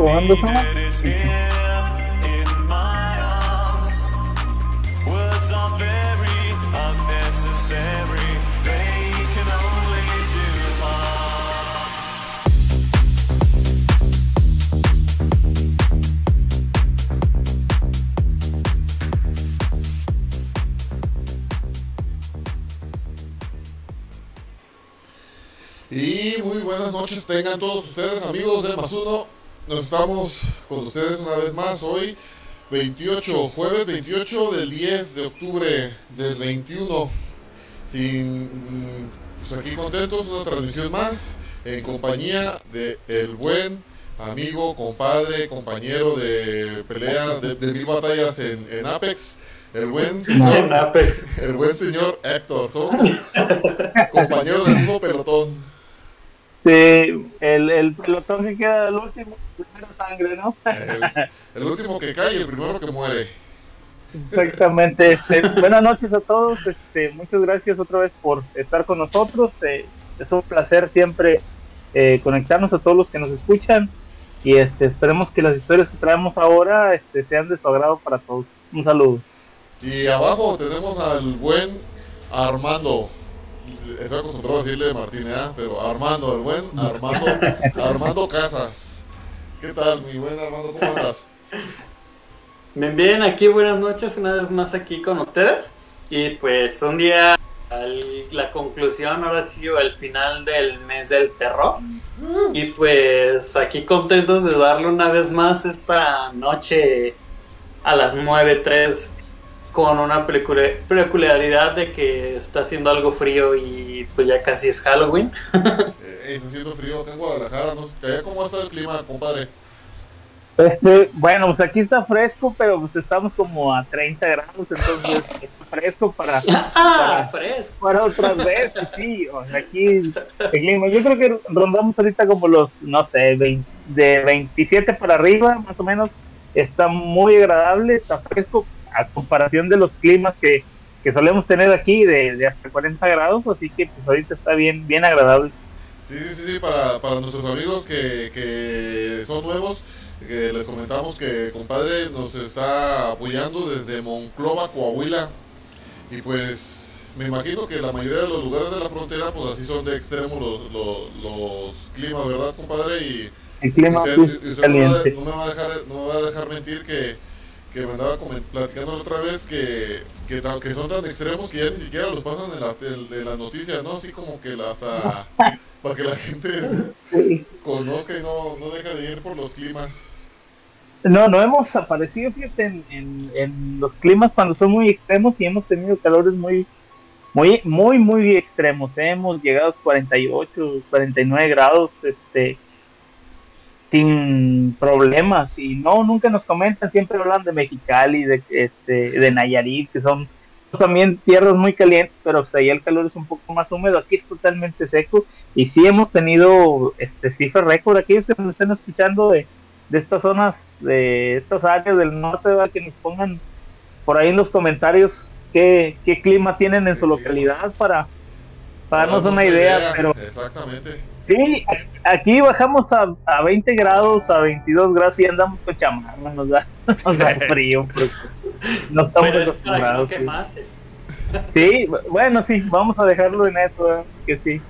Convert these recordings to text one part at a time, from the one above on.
only do harm. Y muy buenas noches tengan todos ustedes, amigos de Más Uno. Nos estamos con ustedes una vez más hoy, 28, jueves 28 del 10 de octubre del 21. Sin, mm, pues aquí contentos, una transmisión más en compañía de el buen amigo, compadre, compañero de pelea, de, de mil batallas en, en Apex, el buen señor, el buen señor Héctor. Somos compañeros del mismo pelotón. Sí, el, el pelotón que queda al último, primero sangre, ¿no? El, el último que cae y el primero que muere. Exactamente. Este, buenas noches a todos. Este, muchas gracias otra vez por estar con nosotros. Eh, es un placer siempre eh, conectarnos a todos los que nos escuchan y este, esperemos que las historias que traemos ahora este, sean de su agrado para todos. Un saludo. Y abajo tenemos al buen Armando. Estoy acostumbrado a decirle Martínez, ¿eh? pero Armando, el buen Armando, Armando Casas. ¿Qué tal, mi buen Armando? ¿Cómo andas? Bien, bien, aquí buenas noches, una vez más aquí con ustedes. Y pues un día, al- la conclusión, ahora sí, el final del mes del terror. Y pues aquí contentos de darle una vez más esta noche a las 9.03 con una peculiar- peculiaridad de que está haciendo algo frío y pues ya casi es Halloween. Eh, está haciendo frío acá en Guadalajara. No sé, ¿Cómo está el clima, compadre? Este, bueno, pues aquí está fresco, pero pues estamos como a 30 grados, entonces está fresco para, ¡Ah, fresco! para otras veces, sí. O sea, aquí el clima, yo creo que rondamos ahorita como los, no sé, 20 de 27 para arriba, más o menos. Está muy agradable, está fresco a comparación de los climas que, que solemos tener aquí de, de hasta 40 grados, así que pues ahorita está bien, bien agradable. Sí, sí, sí, para, para nuestros amigos que, que son nuevos, que les comentamos que compadre nos está apoyando desde Monclova, Coahuila. Y pues me imagino que la mayoría de los lugares de la frontera, pues así son de extremo los, los, los climas, ¿verdad, compadre? Y El clima usted, sí, y usted no, me va, caliente. no me va a dejar, no me va a dejar mentir que, que me andaba platicando la otra vez que, que, que son tan extremos que ya ni siquiera los pasan en, la, en, noticias, ¿no? Así como que la- hasta para que la gente conozca y no, no deja de ir por los climas. No, no hemos aparecido, fíjate, en, en, en los climas cuando son muy extremos y hemos tenido calores muy, muy, muy, muy extremos. ¿eh? Hemos llegado a los 48, 49 grados, este, sin problemas. Y no, nunca nos comentan, siempre hablan de Mexicali, de, este, de Nayarit, que son también tierras muy calientes, pero hasta ahí el calor es un poco más húmedo. Aquí es totalmente seco. Y sí hemos tenido este cifra récord. Aquellos que nos estén escuchando de, de estas zonas, de estas áreas del norte, ¿verdad? que nos pongan por ahí en los comentarios qué, qué clima tienen en su localidad para, para darnos una idea. Pero Exactamente. Sí, aquí bajamos a, a 20 grados, a 22 grados y andamos con chamarra, nos da, nos da frío. no estamos Pero es para que no sí. bueno, sí, vamos a dejarlo en eso, que sí.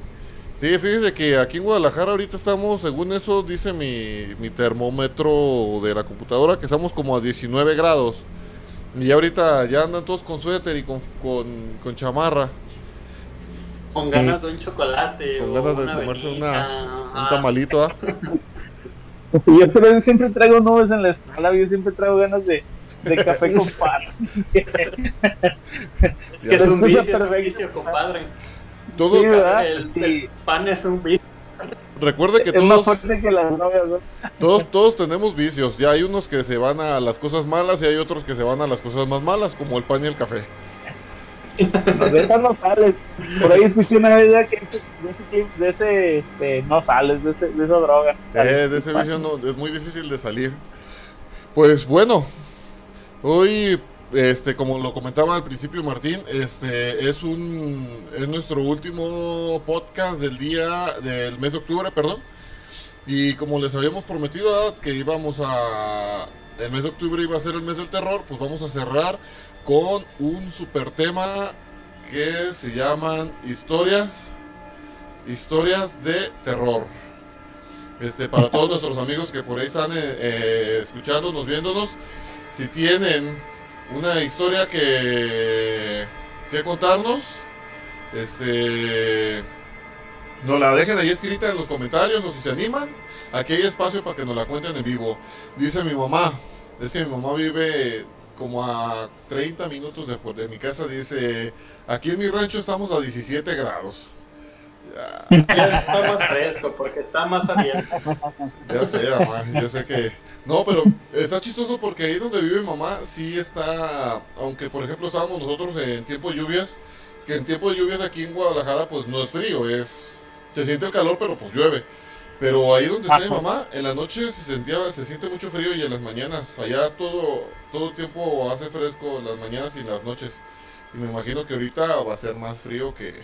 Sí, fíjese que aquí en Guadalajara ahorita estamos, según eso dice mi, mi termómetro de la computadora, que estamos como a 19 grados. Y ahorita ya andan todos con suéter y con, con, con chamarra, Con ganas de un chocolate. con o ganas de una comerse una, un tamalito. ¿ah? Yo pero yo siempre traigo nubes en la espalda, yo siempre traigo ganas de, de café con pan. Es que es un vicio, es un vicio, compadre. Todo, Sí, ¿verdad? El, Sí. el pan es un vicio. recuerde que es todos, fuerte que las drogas, ¿no? todos, todos tenemos vicios. Ya hay unos que se van a las cosas malas y hay otros que se van a las cosas más malas, como el pan y el café. De esas no sales. Por ahí escuché una vez que de ese, de ese este, no sales, de, ese, de esa droga. Eh, de ese vicio no, es muy difícil de salir. Pues bueno, hoy este, como lo comentaba al principio Martín, este es un es nuestro último podcast del día del mes de octubre, perdón. Y como les habíamos prometido que íbamos a el mes de octubre iba a ser el mes del terror, pues vamos a cerrar con un super tema que se llaman historias historias de terror. Este, para todos nuestros amigos que por ahí están eh, eh, escuchándonos, viéndonos, si tienen una historia que, que contarnos, este, nos la dejen ahí escrita en los comentarios o si se animan, aquí hay espacio para que nos la cuenten en vivo. Dice mi mamá, es que mi mamá vive como a 30 minutos de, de mi casa, dice, aquí en mi rancho estamos a 17 grados. Ya está más fresco porque está más abierto. Ya sé, mamá, yo sé que... No, pero está chistoso porque ahí donde vive mamá sí está, aunque por ejemplo estábamos nosotros en tiempo de lluvias, que en tiempo de lluvias aquí en Guadalajara pues no es frío, es... Se siente el calor pero pues llueve. Pero ahí donde está mi mamá, en la noche se sentía, se siente mucho frío y en las mañanas, allá todo, todo el tiempo hace fresco las mañanas y las noches. Y me imagino que ahorita va a ser más frío que,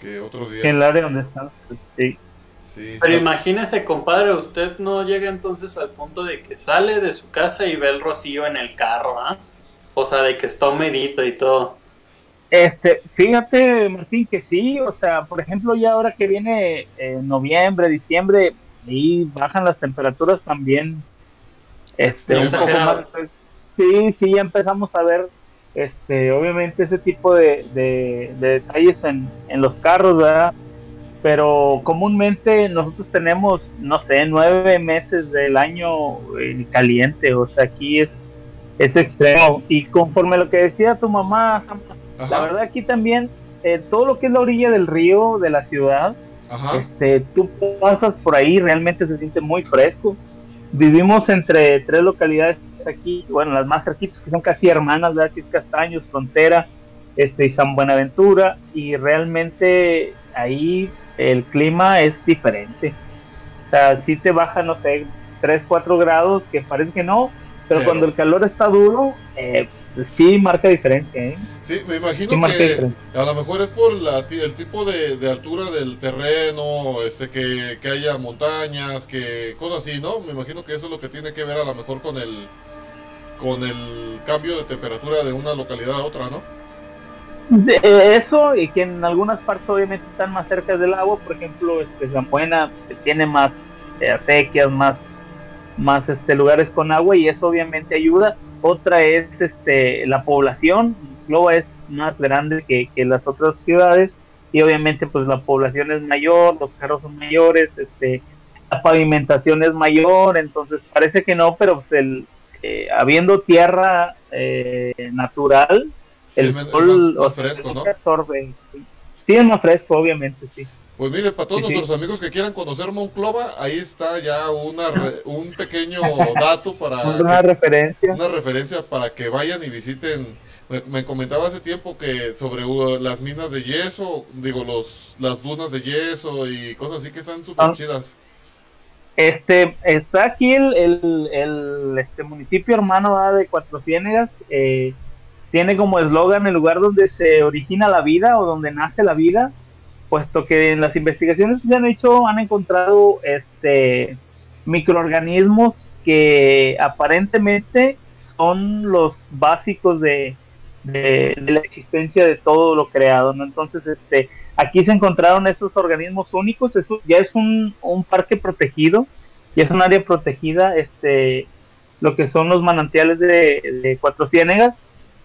que otros días. En el área donde está, sí. Sí, Pero está- imagínese, compadre, usted no llega entonces al punto de que sale de su casa y ve el rocío en el carro, ¿ah? O sea, de que está humedito y todo. Este, fíjate, Martín, que sí, o sea, por ejemplo, ya ahora que viene eh, noviembre, diciembre, y bajan las temperaturas también, este, un poco Exagerado. más. pues, Sí, sí, ya empezamos a ver, este, obviamente ese tipo de, de- de detalles en, en los carros, ¿verdad? Pero comúnmente nosotros tenemos, no sé, nueve meses del año eh, caliente, o sea, aquí es, es extremo. Y conforme a lo que decía tu mamá, Sam, la Ajá, verdad aquí también, eh, todo lo que es la orilla del río, de la ciudad, ajá, este, tú pasas por ahí, realmente se siente muy fresco. Vivimos entre tres localidades aquí, bueno, las más cerquitas que son casi hermanas, ¿verdad? Que es Castaños, Frontera, este, y San Buenaventura, y realmente ahí el clima es diferente. O sea, si te baja, no sé, 3, 4 grados, que parece que no, pero, Pero- cuando el calor está duro, eh, sí marca diferencia, ¿eh? Sí, me imagino Sí que a lo mejor es por la, el tipo de, de altura del terreno, este que, que haya montañas, que cosas así, ¿no? Me imagino que eso es lo que tiene que ver a lo mejor con el con el cambio de temperatura de una localidad a otra, ¿no? De- eh, eso y que en algunas partes obviamente están más cerca del agua, por ejemplo, este, San Buena tiene más eh, acequias, más, más este, lugares con agua y eso obviamente ayuda. Otra es este, la población, Loa es más grande que, que las otras ciudades y obviamente pues la población es mayor, los carros son mayores, este, la pavimentación es mayor, entonces parece que no, pero pues el, eh, habiendo tierra eh, natural, Sí, el men- es sol más, fresco, ¿no? absorbe. Sí, es más fresco, obviamente, sí. Pues mire, para todos Sí, sí. nuestros amigos que quieran conocer Monclova, ahí está ya una re- un pequeño dato para Una que- referencia. una referencia para que vayan y visiten. Me, me comentaba hace tiempo que sobre uh, las minas de yeso, digo, los las dunas de yeso y cosas así que están súper Ah. chidas. Este, está aquí el, el, el, este municipio hermano ¿verdad? de Cuatro Ciénegas. eh, tiene como eslogan el lugar donde se origina la vida o donde nace la vida, puesto que en las investigaciones que se han hecho han encontrado este microorganismos que aparentemente son los básicos de, la existencia de todo lo creado, ¿no? Entonces, este, aquí se encontraron esos organismos únicos, eso ya es un, parque protegido, ya es un área protegida, este, lo que son los manantiales de, de Cuatro Ciénegas,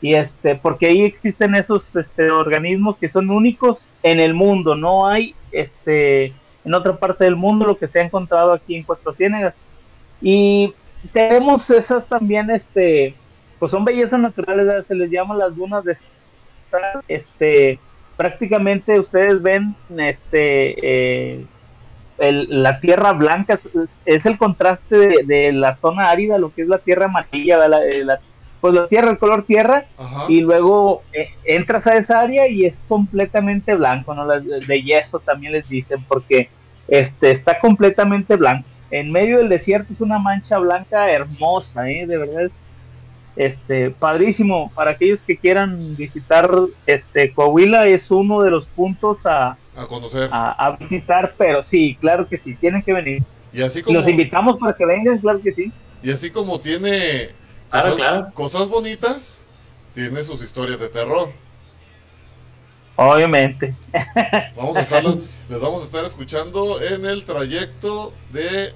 y este, porque ahí existen esos este, organismos que son únicos en el mundo, no hay este, en otra parte del mundo lo que se ha encontrado aquí en Cuatro Ciénegas. Y tenemos esas también, este, pues son bellezas naturales, se les llama las dunas de este, prácticamente ustedes ven, este, eh, el- la tierra blanca es, el contraste de, la zona árida, lo que es la tierra amarilla, la, eh, la- pues la tierra, el color tierra, Ajá. y luego eh, entras a esa área y es completamente blanco, ¿no? Las de, yeso también les dicen, porque este está completamente blanco. En medio del desierto es una mancha blanca hermosa, ¿eh? De verdad es este padrísimo para aquellos que quieran visitar este Coahuila es uno de los puntos a, A conocer. a, a visitar pero sí claro que sí tienen que venir Y así como, los invitamos para que vengan claro que sí y así como tiene Claro, cosas, claro. cosas bonitas, tiene sus historias de terror. obviamente Vamos a estarlos- les vamos a estar escuchando en el trayecto de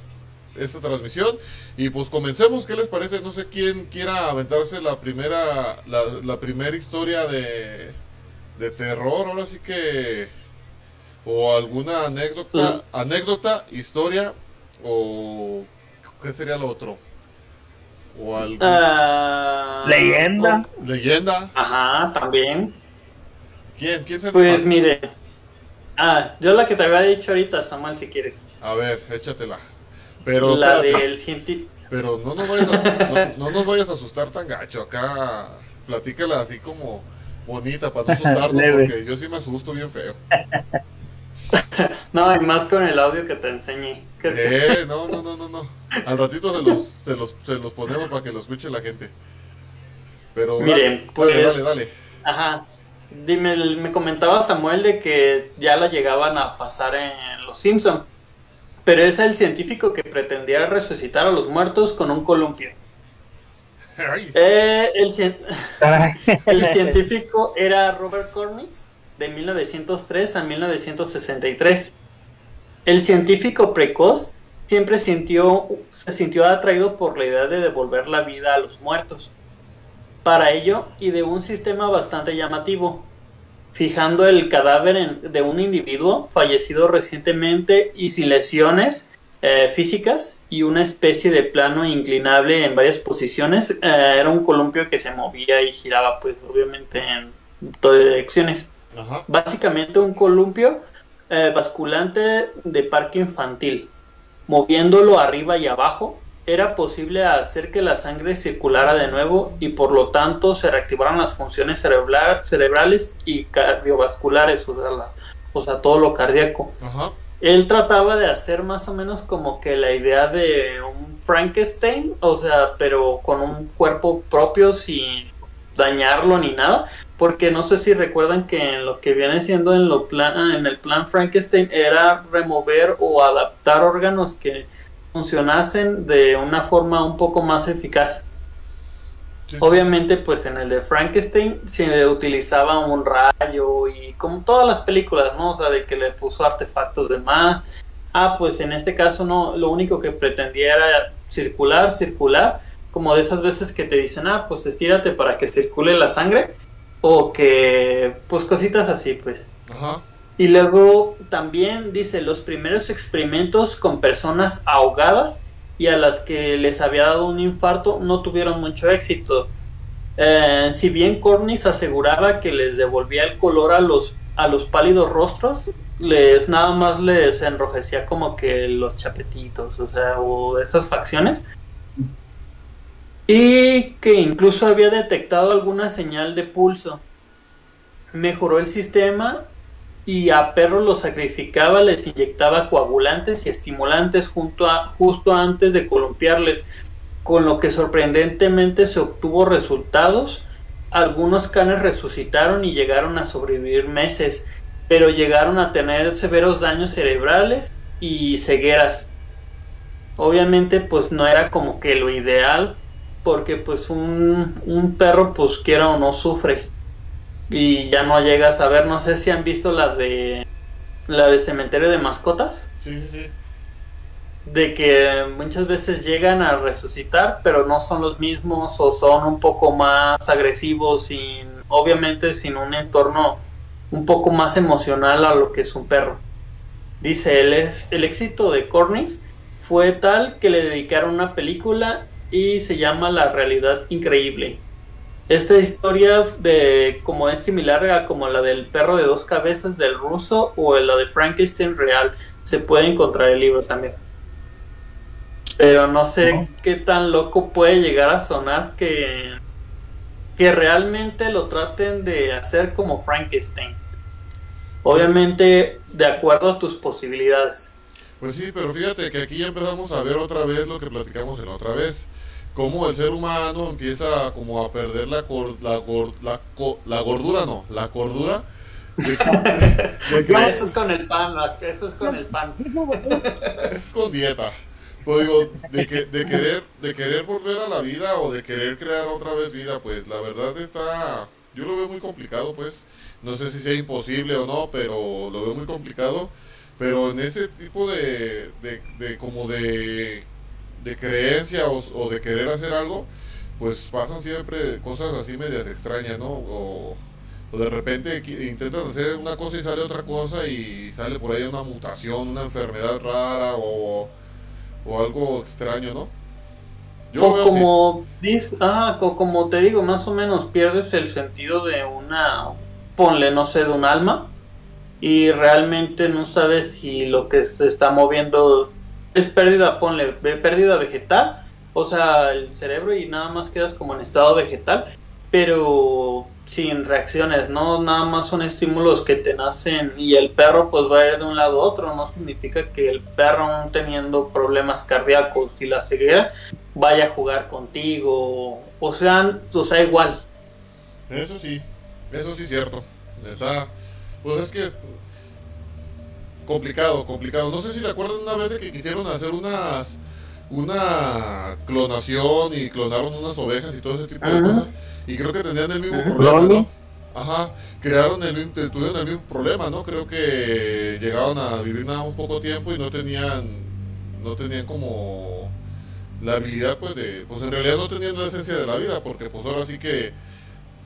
esta transmisión. Y pues comencemos, ¿qué les parece? No sé quién quiera aventarse la primera, la, la primera historia de, de terror, ahora sí que... O alguna anécdota, anécdota, historia, o... ¿Qué sería lo otro? O algún... Ah, Leyenda. leyenda. Ajá, también. ¿Quién? ¿Quién se Pues mire. Ah, yo la que te había dicho ahorita, Samuel, si quieres. A ver, échatela. Pero, la espérate. del científico. Pero no nos vayas a, no, no nos vayas a asustar tan gacho. Acá platícala así como bonita para no asustarnos, porque yo sí me asusto bien feo. No, y más con el audio que te enseñé. Eh, no, no, no, no, no. Al ratito se los, se los, se los ponemos para que lo escuche la gente. Pero Miren, dale, pues- dale, dale. Ajá. Dime, me comentaba Samuel de que ya la llegaban a pasar en Los Simpson. Pero es el científico que pretendía resucitar a los muertos con un columpio. Eh, el, cien- el científico era Robert Cornish de 1903 a 1963. El científico precoz siempre sintió, se sintió atraído por la idea de devolver la vida a los muertos. Para ello, y de un sistema bastante llamativo, fijando el cadáver en- de un individuo fallecido recientemente y sin lesiones eh, físicas y una especie de plano inclinable en varias posiciones. Eh, era un columpio que se movía y giraba, pues obviamente en todas direcciones. ajá. Básicamente un columpio eh, basculante de parque infantil. Moviéndolo arriba y abajo, era posible hacer que la sangre circulara de nuevo y por lo tanto se reactivaran las funciones cerebral- cerebrales y cardiovasculares, o sea, la- o sea, todo lo cardíaco. Ajá. Él trataba de hacer más o menos como que la idea de un Frankenstein, o sea, pero con un cuerpo propio sin dañarlo ni nada, porque no sé si recuerdan que en lo que viene siendo en lo plan en el plan Frankenstein era remover o adaptar órganos que funcionasen de una forma un poco más eficaz. Sí. Obviamente, pues en el de Frankenstein se utilizaba un rayo y como todas las películas, ¿no? O sea, de que le puso artefactos de más. Ah, pues en este caso no, lo único que pretendía era circular, circular, como de esas veces que te dicen, ah, pues estírate para que circule la sangre, o que, pues cositas así, pues. Ajá. Y luego también dice los primeros experimentos con personas ahogadas y a las que les había dado un infarto no tuvieron mucho éxito. Eh, si bien Cornish aseguraba que les devolvía el color a los, a los pálidos rostros, les nada más les enrojecía como que los chapetitos, o sea, o esas facciones. Y que incluso había detectado alguna señal de pulso. Mejoró el sistema y a perros los sacrificaba, les inyectaba coagulantes y estimulantes junto a, justo antes de columpiarles, con lo que sorprendentemente se obtuvo resultados. Algunos canes resucitaron y llegaron a sobrevivir meses, pero llegaron a tener severos daños cerebrales y cegueras. Obviamente pues no era como que lo ideal, porque pues un, un perro pues quiera o no sufre y ya no llegas a ver, no sé si han visto la de la de cementerio de mascotas, Sí, sí, sí. de que muchas veces llegan a resucitar, pero no son los mismos o son un poco más agresivos sin obviamente sin un entorno un poco más emocional a lo que es un perro. Dice, el, el éxito de Cornish fue tal que le dedicaron una película y se llama La realidad increíble. Esta historia de como es similar a como la del perro de dos cabezas del ruso o la de Frankenstein real. Se puede encontrar el libro también. Pero no sé qué tan loco puede llegar a sonar que que realmente lo traten de hacer como Frankenstein. Obviamente de acuerdo a tus posibilidades. Pues sí, pero fíjate que aquí ya empezamos a ver otra vez lo que platicamos en la otra vez. cómo el ser humano empieza como a perder la, cor- la, gor- la, co- la gordura, no, la cordura. de- de que- Ah, Eso es con el pan, ¿no? eso es con el pan. es con dieta. Pues digo, de, que, de, querer, de querer volver a la vida o de querer crear otra vez vida, pues la verdad está, yo lo veo muy complicado, pues. No sé si sea imposible o no, pero lo veo muy complicado. Pero en ese tipo de, de, de como de, de creencia o, o de querer hacer algo, pues pasan siempre cosas así medias extrañas, ¿no? O, o de repente intentan hacer una cosa y sale otra cosa y sale por ahí una mutación, una enfermedad rara o, o algo extraño, ¿no? Yo O como, dis- ah, co- como te digo, más o menos pierdes el sentido de una, ponle, no sé, de un alma y realmente no sabes si lo que se está moviendo es pérdida, ponle, pérdida vegetal, o sea, el cerebro y nada más quedas como en estado vegetal, pero sin reacciones, no nada más son estímulos que te nacen y el perro pues va a ir de un lado a otro, no significa que el perro aún teniendo problemas cardíacos y la ceguera vaya a jugar contigo, o sea, o sea igual. Eso sí, eso sí es cierto. Está, pues es que complicado, complicado. No sé si le acuerdan una vez de que quisieron hacer unas una clonación y clonaron unas ovejas y todo ese tipo de cosas y creo que tenían el mismo Ajá. problema, ¿no? Ajá, crearon el mismo, tuvieron el mismo problema, ¿no? Creo que llegaron a vivir nada un poco tiempo y no tenían no tenían como la habilidad pues de pues en realidad no tenían la esencia de la vida porque pues ahora sí que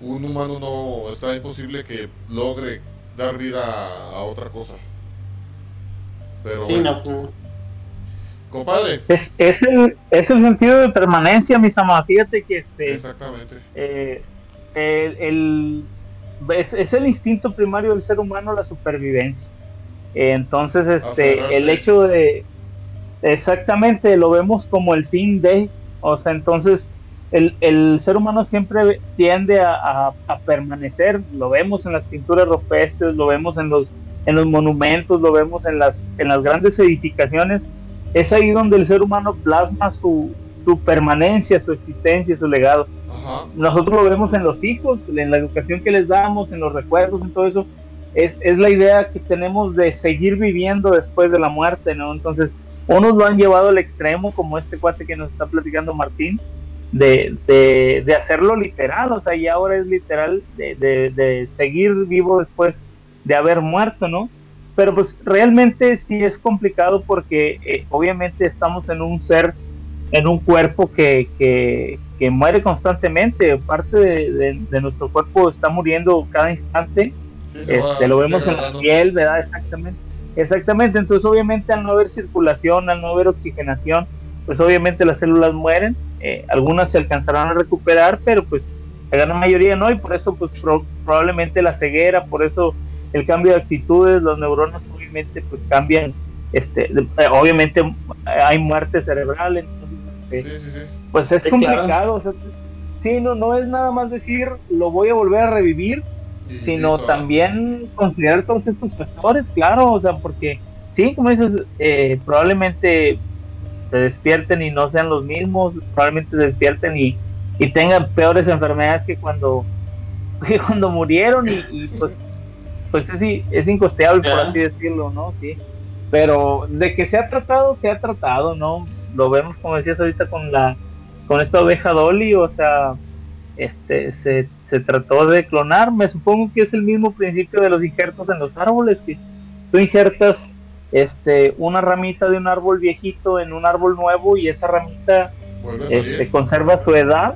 un humano no está imposible que logre dar vida a, a otra cosa. Pero Sí, bueno, no, compadre, Es, es, el, es el sentido de permanencia, mis amados. Fíjate que este, exactamente. eh, el, el- es, es el instinto primario del ser humano la supervivencia. Entonces, este, Aferrarse. el hecho de, exactamente, lo vemos como el fin de, o sea, entonces, el, el ser humano siempre tiende a, a- a permanecer, lo vemos en las pinturas rupestres, lo vemos en los, en los monumentos, lo vemos en las, en las grandes edificaciones, es ahí donde el ser humano plasma su, su permanencia, su existencia, su legado Ajá. nosotros lo vemos en los hijos, en la educación que les damos, en los recuerdos, en todo eso, es, es la idea que tenemos de seguir viviendo después de la muerte, ¿no? Entonces, unos lo han llevado al extremo, como este cuate que nos está platicando Martín, de, de, de hacerlo literal, o sea, y ahora es literal de, de, de seguir vivo después de haber muerto, ¿no? Pero pues realmente sí es complicado porque eh, obviamente estamos en un ser en un cuerpo que, que, que muere constantemente. Parte de, nuestro cuerpo está muriendo cada instante. Sí, Este, lo vemos en la piel, ¿verdad? Exactamente. Exactamente. Entonces, obviamente, al no haber circulación, al no haber oxigenación, pues obviamente las células mueren. Eh, algunas se alcanzarán a recuperar, pero pues la gran mayoría no. Y por eso, pues pro- probablemente la ceguera, por eso el cambio de actitudes, los neuronas obviamente pues cambian. Este, de- eh, obviamente hay muerte cerebral, entonces este, Sí, sí, sí. pues es Sí, complicado. o sea, sí, no, no es nada más decir lo voy a volver a revivir, sino también considerar todos estos factores, claro, o sea, porque sí, como dices, eh, probablemente se despierten y no sean los mismos, probablemente se despierten y, y tengan peores enfermedades que cuando, que cuando murieron y, y, pues, pues es, es incosteable, por así decirlo, ¿no? Sí. Pero de que se ha tratado, se ha tratado, ¿no? Lo vemos, como decías ahorita, con la con esta oveja Dolly, o sea, este se, se trató de clonar, me supongo que es el mismo principio de los injertos en los árboles, que tú injertas este una ramita de un árbol viejito en un árbol nuevo y esa ramita salir. este, conserva su edad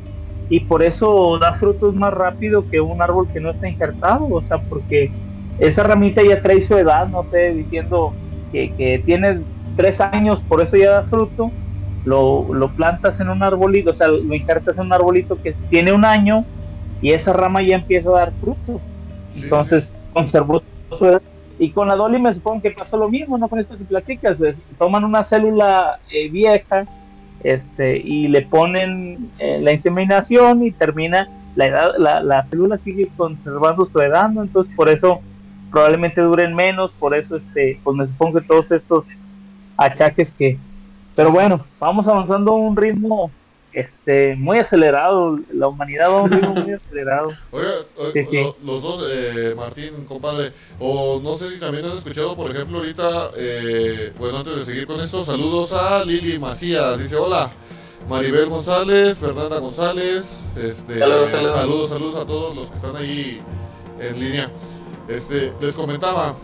y por eso da frutos más rápido que un árbol que no está injertado, o sea, porque esa ramita ya trae su edad, no sé, diciendo que, que tiene tres años, por eso ya da fruto, lo, lo plantas en un arbolito, o sea, lo injertas en un arbolito que tiene un año y esa rama ya empieza a dar fruto, Sí, entonces conservó su edad. Y con la Dolly me supongo que pasó lo mismo, ¿no? Con esto que platicas, toman una célula eh, vieja este y le ponen eh, la inseminación y termina la edad, la, la célula sigue conservando su edad, ¿no? Entonces por eso probablemente duren menos, por eso este, pues me supongo que todos estos achaques que, pero bueno, vamos avanzando a un ritmo este, muy acelerado, la humanidad va un muy acelerado. Oiga, o- Sí, sí. lo- los dos, eh, Martín, compadre, o no sé si también han escuchado, por ejemplo, ahorita, eh, bueno, antes de seguir con esto, saludos a Lili Macías, dice hola, Maribel González, Fernanda González, este, Saludos, saludos. saludos, saludos a todos los que están ahí en línea. Este, les comentaba,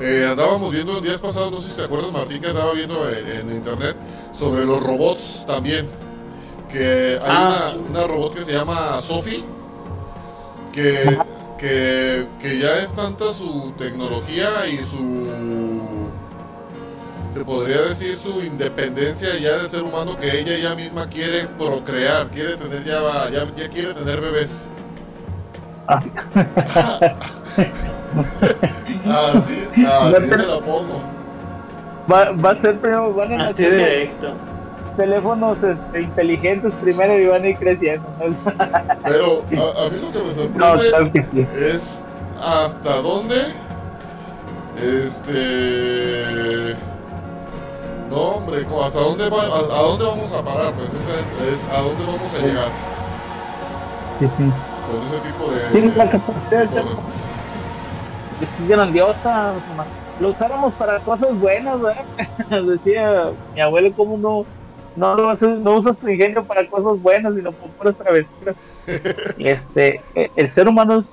eh, andábamos viendo en días pasados, no sé si te acuerdas, Martín, que estaba viendo en, en internet sobre los robots también. Que hay Ah, una, una robot que se llama Sophie, que, que, que ya es tanta su tecnología y su, se podría decir, su independencia ya del ser humano que ella ya misma quiere procrear, quiere tener ya, ya, ya quiere tener bebés. Así, así se pongo. Va, va a ser primero, van a Así directo. teléfonos este, inteligentes primero y van a ir creciendo. Pero a, a mí lo que me No, sorprende claro que sí. es hasta dónde este no hombre hasta dónde va, a, a dónde vamos a parar pues es a dónde vamos a llegar Sí, sí. con ese tipo de, Sí, la de capacidad cosas. es grandiosa. o sea, Lo usáramos para cosas buenas, ¿verdad? Decía mi abuelo, ¿cómo no, no, lo haces- no usas tu ingenio para cosas buenas, sino por puras travesuras? Este, eh, el ser humano, es,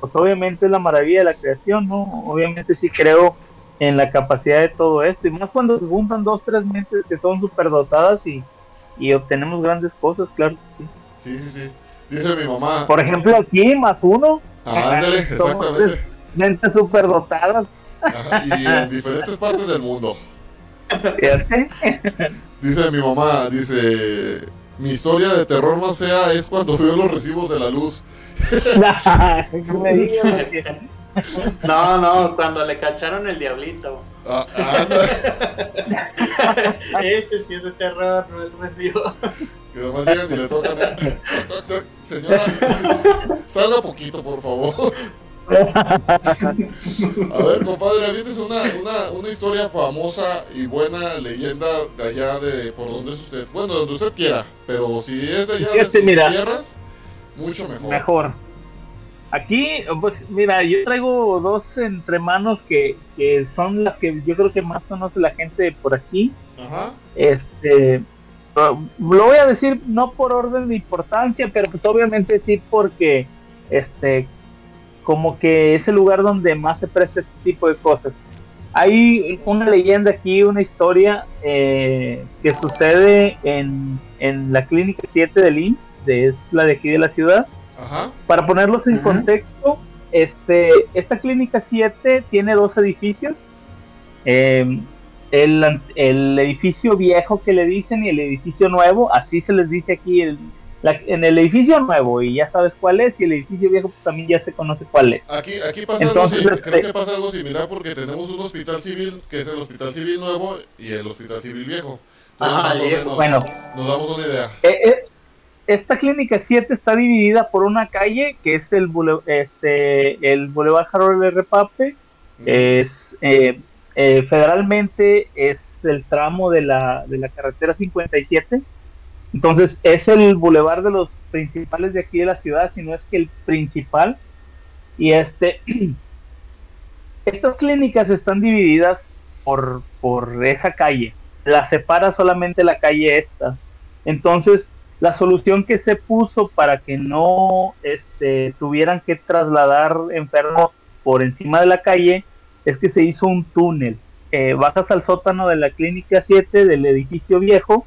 pues obviamente es la maravilla de la creación, ¿no? Obviamente sí creo en la capacidad de todo esto, y más cuando se juntan dos, tres mentes que son superdotadas y, y obtenemos grandes cosas, claro. sí. sí sí sí dice mi mamá Por ejemplo, aquí, más uno, ah, ándale somos exactamente mentes superdotadas, Ajá, y en diferentes partes del mundo dice mi mamá dice mi historia de terror más fea es cuando veo los recibos de la luz No No, no, cuando le cacharon el diablito. Ah. Ese sí es de terror, no es recibo. Que nomás llegan y le tocan. eh. Señora, salga poquito, por favor. A ver, compadre, avientes una, una, una historia famosa y buena leyenda de allá de por donde es usted. Bueno, donde usted quiera, pero si es de allá de sus mira. tierras, mucho mejor. Mejor. Aquí, pues mira, yo traigo dos entre manos que, que son las que yo creo que más conoce la gente por aquí. Ajá. Este, lo voy a decir no por orden de importancia, pero pues obviamente sí porque, este, como que es el lugar donde más se presta este tipo de cosas. Hay una leyenda aquí, una historia eh, que sucede en, en la clínica 7 del IMSS, de, es la de aquí de la ciudad. Ajá. Para ponerlos en contexto, este, esta clínica 7 tiene dos edificios. Eh, el, el edificio viejo que le dicen y el edificio nuevo, así se les dice aquí el- la- en el edificio nuevo y ya sabes cuál es y el edificio viejo pues, también ya se conoce cuál es. Aquí, aquí pasa Entonces, algo, este- creo que pasa algo similar porque tenemos un hospital civil que es el hospital civil nuevo y el hospital civil viejo. Entonces, Ah, viejo. Bueno, nos damos una idea. Eh, eh, esta clínica 7 está dividida por una calle que es el, bule- este, el Boulevard Harold R. Pape. Es, eh, eh, federalmente es el tramo de la, de la carretera 57. Entonces es el bulevar de los principales de aquí de la ciudad, si no es que el principal. Y este, estas clínicas están divididas por, por esa calle. La separa solamente la calle esta. Entonces, la solución que se puso para que no este, tuvieran que trasladar enfermos por encima de la calle es que se hizo un túnel. Eh, bajas al sótano de la clínica 7 del edificio viejo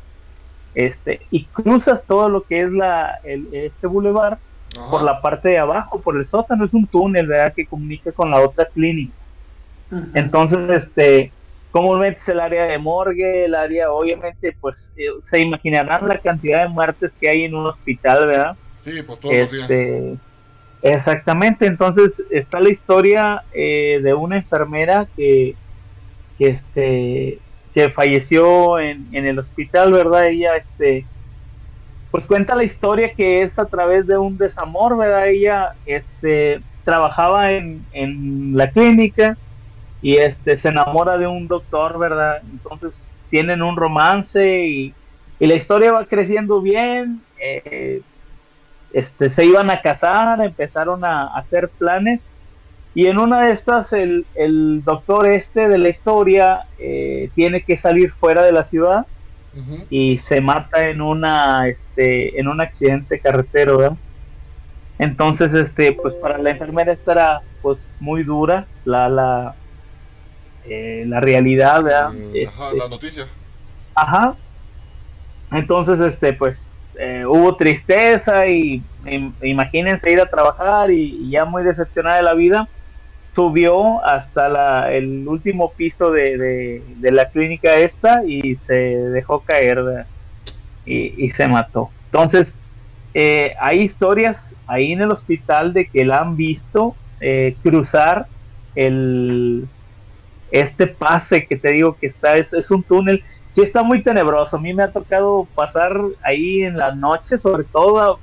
este, y cruzas todo lo que es la, el- este bulevar por la parte de abajo, por el sótano, es un túnel ¿verdad? que comunica con la otra clínica. Entonces, este, comúnmente es el área de morgue, el área, obviamente, pues eh, se imaginarán la cantidad de muertes que hay en un hospital, ¿verdad? Sí, pues todos los días. Este, exactamente, entonces está la historia eh, de una enfermera que, que, este, que falleció en, en el hospital, ¿verdad? Ella, este, pues cuenta la historia que es a través de un desamor, ¿verdad? Ella, este, trabajaba en, en la clínica y este se enamora de un doctor, ¿verdad? Entonces tienen un romance y, Y la historia va creciendo bien, eh, este, se iban a casar, empezaron a, hacer planes, y en una de estas el, el doctor este de la historia eh, tiene que salir fuera de la ciudad y se mata en una este en un accidente carretero ¿verdad? entonces este pues para la enfermera esta era pues muy dura la la eh, la realidad ¿verdad? Mm, Ajá, Este, la noticia. Ajá. Entonces, este, pues, eh, hubo tristeza y im- imagínense ir a trabajar y, y ya muy decepcionada de la vida, subió hasta la, el último piso de, la clínica esta y se dejó caer y, se mató. Entonces, eh, hay historias ahí en el hospital de que la han visto eh, cruzar el este pase que te digo que está es, es un túnel. Sí está muy tenebroso. A mí me ha tocado pasar ahí en la noche sobre todo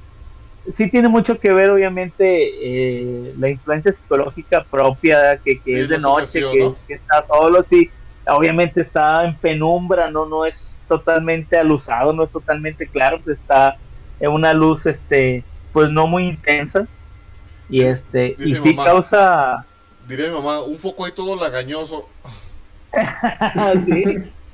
sí tiene mucho que ver obviamente eh, la influencia psicológica propia que, que Sí, es de noche que, ¿no? que está solo sí obviamente está en penumbra no no es totalmente alusado no es totalmente claro pues está en una luz este pues no muy intensa y este y sí mamá. causa Diré mi mamá, un foco ahí todo lagañoso. sí,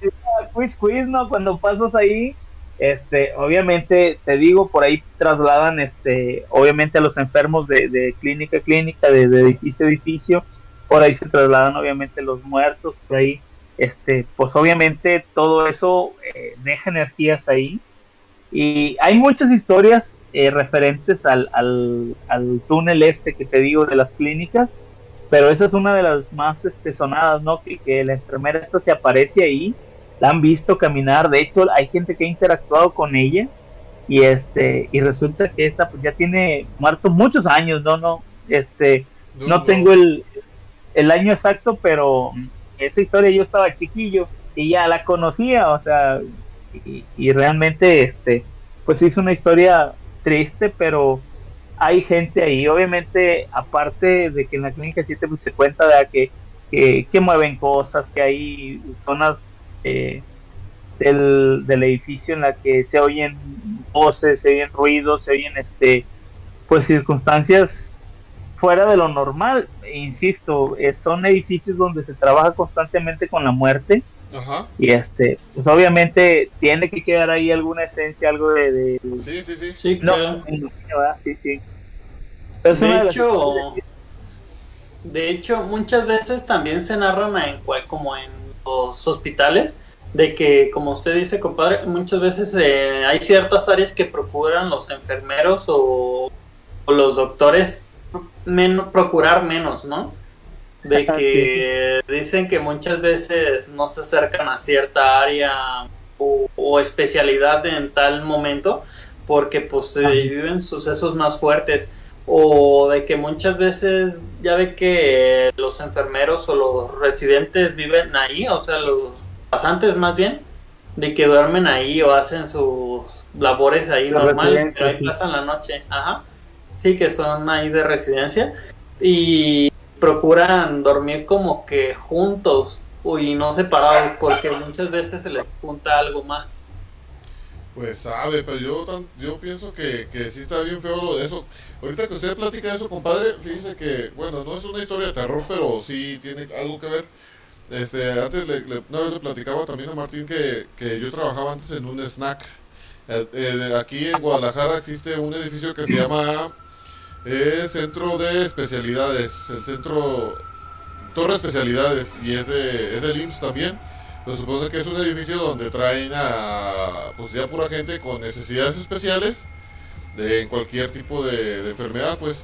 sí, quiz quiz, ¿no? Cuando pasas ahí, este, obviamente, te digo, por ahí trasladan, este, obviamente a los enfermos de, clínica a clínica, de, edificio a edificio, por ahí se trasladan obviamente los muertos, por ahí, este, pues obviamente todo eso eh, deja energías ahí. Y hay muchas historias eh, referentes al túnel este que te digo de las clínicas, pero esa es una de las más este, sonadas, ¿no? Que, que la enfermera esta se aparece ahí, la han visto caminar, de hecho hay gente que ha interactuado con ella y este y resulta que esta pues ya tiene muerto muchos años, no no este no tengo el, el año exacto, pero esa historia yo estaba chiquillo y ya la conocía, o sea, y, y realmente este pues hizo una historia triste, pero hay gente ahí, obviamente, aparte de que en la clínica 7 pues, se cuenta de que, que, que mueven cosas, que hay zonas eh, del, del edificio en la que se oyen voces, se oyen ruidos, se oyen este pues circunstancias fuera de lo normal, E insisto, son edificios donde se trabaja constantemente con la muerte Ajá. y este, pues obviamente tiene que quedar ahí alguna esencia, algo de, de- Sí, sí, sí. Sí, no, claro. sí, sí. Es De hecho, de hecho, muchas veces también se narran en, como en los hospitales, de que, como usted dice, compadre, muchas veces eh, hay ciertas áreas que procuran los enfermeros o, o los doctores men- procurar menos, ¿no? De que dicen que muchas veces no se acercan a cierta área o, o especialidad en tal momento porque pues se viven sucesos más fuertes o de que muchas veces ya ve que los enfermeros o los residentes viven ahí, o sea, los pasantes más bien, de que duermen ahí o hacen sus labores ahí Los normal, residentes, pero ahí pasan la noche, ajá, sí que son ahí de residencia. Y procuran dormir como que juntos y no separados porque muchas veces se les junta algo más. Pues sabe, pero yo tan- yo pienso que, que sí está bien feo lo de eso. Ahorita que usted platica de eso, compadre, fíjese que, bueno, no es una historia de terror, pero sí tiene algo que ver. Este, antes le, le- una vez le platicaba también a Martín que, que yo trabajaba antes en un snack. Eh, eh, aquí en Guadalajara existe un edificio que se llama eh, Centro de Especialidades, el Centro Torre de Especialidades, y es de, es del IMSS también. Se supone que es un edificio donde traen a pues ya pura gente con necesidades especiales de cualquier tipo de, de enfermedad, pues.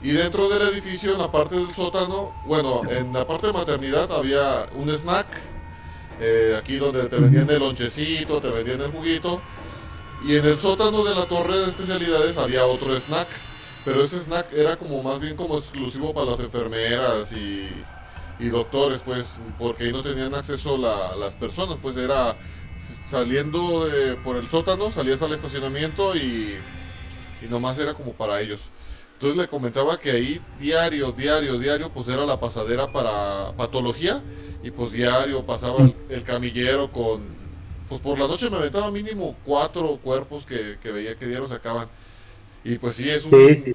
Y dentro del edificio, en la parte del sótano, bueno, en la parte de maternidad había un snack, eh, aquí donde te vendían el lonchecito, te vendían el juguito, y en el sótano de la torre de especialidades había otro snack, pero ese snack era como más bien como exclusivo para las enfermeras y, y doctores, pues, porque no tenían acceso la- las personas, pues era saliendo de- por el sótano, salías al estacionamiento y, y nomás era como para ellos. Entonces le comentaba que ahí diario, diario, diario, pues era la pasadera para patología y pues diario pasaba el, camillero con, pues por la noche me aventaba mínimo cuatro cuerpos que, que veía que diario sacaban. Y pues sí, es un... Sí.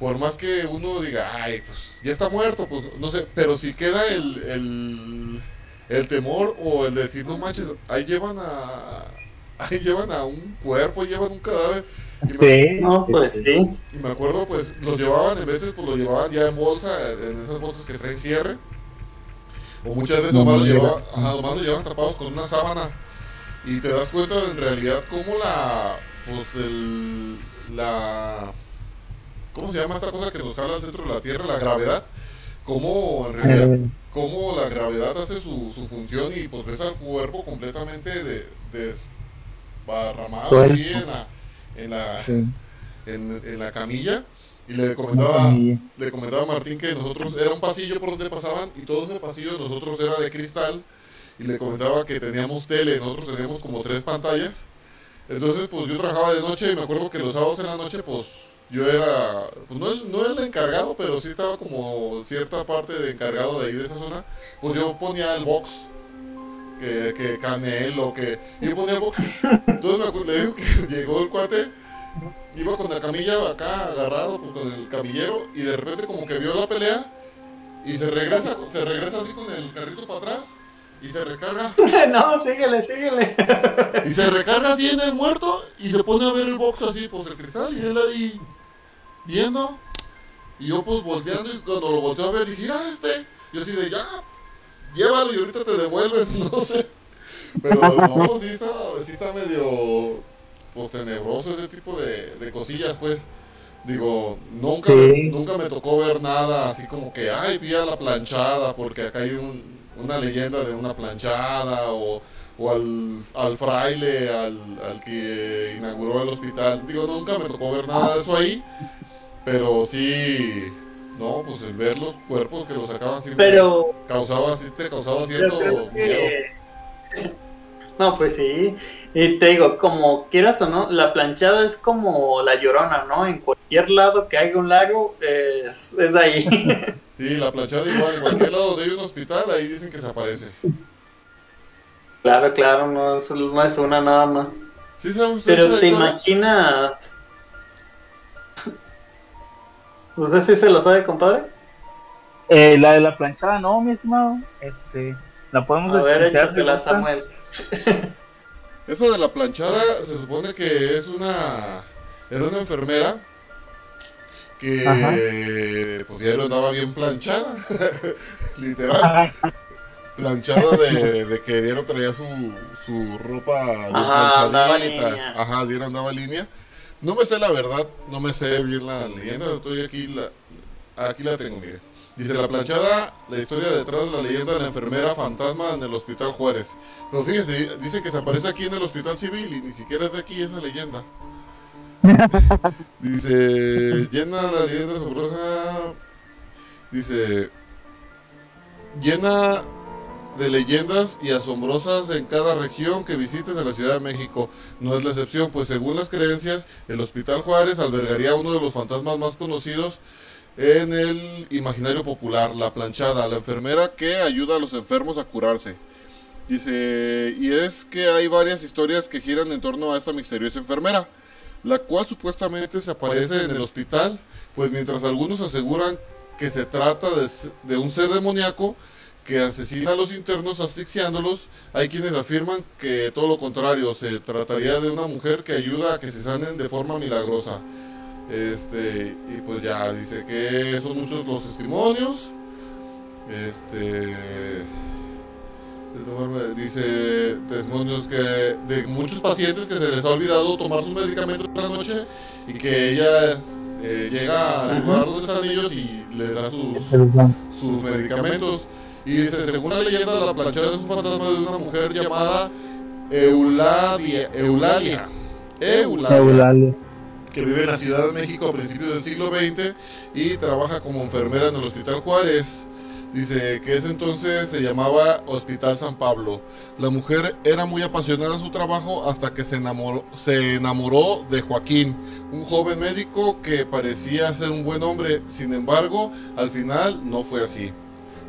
Por más que uno diga, ay, pues ya está muerto, pues no sé, pero si queda el, el, el temor o el decir, no manches, ahí llevan a... Ahí llevan a un cuerpo, llevan un cadáver. Y me, Sí, No, pues sí. y me acuerdo, pues los llevaban, en veces, pues los llevaban ya en bolsa, en esas bolsas que traen cierre. O muchas veces No, nomás, lo no, llevaban, ajá, nomás lo llevaban tapados con una sábana. Y te das cuenta en realidad cómo la, pues el, la, ¿cómo se llama esta cosa que nos habla dentro de la Tierra? La gravedad. Cómo en realidad, Eh, cómo la gravedad hace su, su función y pues ves al cuerpo completamente de, desbarramado así en la, en la, sí. en, en la camilla y le comentaba le comentaba a Martín que nosotros era un pasillo por donde pasaban y todo ese pasillo de nosotros era de cristal y le comentaba que teníamos tele, nosotros teníamos como tres pantallas. Entonces, pues yo trabajaba de noche y me acuerdo que los sábados en la noche, pues yo era, pues no no el encargado, pero sí estaba como cierta parte de encargado de ahí de esa zona. Pues yo ponía el box, que, que Canelo, que yo ponía el box. Entonces me acuerdo, le digo que llegó el cuate, iba con la camilla acá agarrado pues, con el camillero y de repente como que vio la pelea y se regresa, se regresa así con el carrito para atrás y se recarga No, síguele, síguele. y se recarga así en el muerto y se pone a ver el box así, pues el cristal y él ahí viendo. Y yo pues volteando y cuando lo volteo a ver dije, ah, este. Yo así de, ya, llévalo y ahorita te devuelves, no sé. Pero no, sí está, sí está medio, pues tenebroso ese tipo de, de cosillas, pues. Digo, nunca, Sí. nunca me tocó ver nada así como que, ay, vi a la planchada, porque acá hay un- una leyenda de una planchada, o, o al, al fraile, al, al que inauguró el hospital. Digo, nunca me tocó ver nada de eso ahí, pero sí, no, pues el ver los cuerpos que los sacaban siempre Pero causaba, sí te causaba cierto miedo. que... No, pues sí. Y te digo, como quieras o no, la planchada es como la llorona, ¿no? En cualquier lado que haya un lago, es, es ahí. Sí, la planchada igual, en cualquier lado donde hay un hospital, ahí dicen que se aparece. claro, claro, no, es- no es una nada más. ¿Sí sabes Pero esa te imaginas. ¿Usted sí se lo sabe, compadre? Eh, la de la planchada, no, mi estimado. Este, la podemos A ver, échatela. Samuel. Eso de la planchada se supone que es una. Era una enfermera que Ajá. pues andaba bien planchada. Literal. Ajá. Planchada de, de que diario traía su, su ropa bien Ajá, planchadita. línea. Ajá, diario andaba línea. No me sé la verdad, no me sé bien la leyenda. Estoy aquí, la, aquí la tengo, mire. Dice la planchada, la historia detrás de la leyenda de la enfermera fantasma en el Hospital Juárez. Pero fíjense, dice que se aparece aquí en el Hospital Civil y ni siquiera es de aquí esa leyenda. Dice, llena la leyenda asombrosa. Dice, llena de leyendas y asombrosas en cada región que visites en la Ciudad de México. No es la excepción, pues según las creencias, el Hospital Juárez albergaría uno de los fantasmas más conocidos en el imaginario popular, la planchada, la enfermera que ayuda a los enfermos a curarse. Dice, y es que hay varias historias que giran en torno a esta misteriosa enfermera, la cual supuestamente se aparece en el hospital, pues mientras algunos aseguran que se trata de, de un ser demoníaco que asesina a los internos asfixiándolos, hay quienes afirman que todo lo contrario, se trataría de una mujer que ayuda a que se sanen de forma milagrosa. Este, y pues ya dice que son muchos los testimonios. Este dice testimonios que de muchos pacientes que se les ha olvidado tomar sus medicamentos por la noche y que ella eh, llega al lugar donde están ellos y les da sus, sus medicamentos. Y dice, según la leyenda, la planchada es un fantasma de una mujer llamada Eulalia. Eulalia. Eulalia Eulalia. que vive en la Ciudad de México a principios del siglo XX y trabaja como enfermera en el Hospital Juárez. Dice que ese entonces se llamaba Hospital San Pablo. La mujer era muy apasionada en su trabajo hasta que se enamoró, se enamoró de Joaquín, un joven médico que parecía ser un buen hombre. Sin embargo, al final no fue así.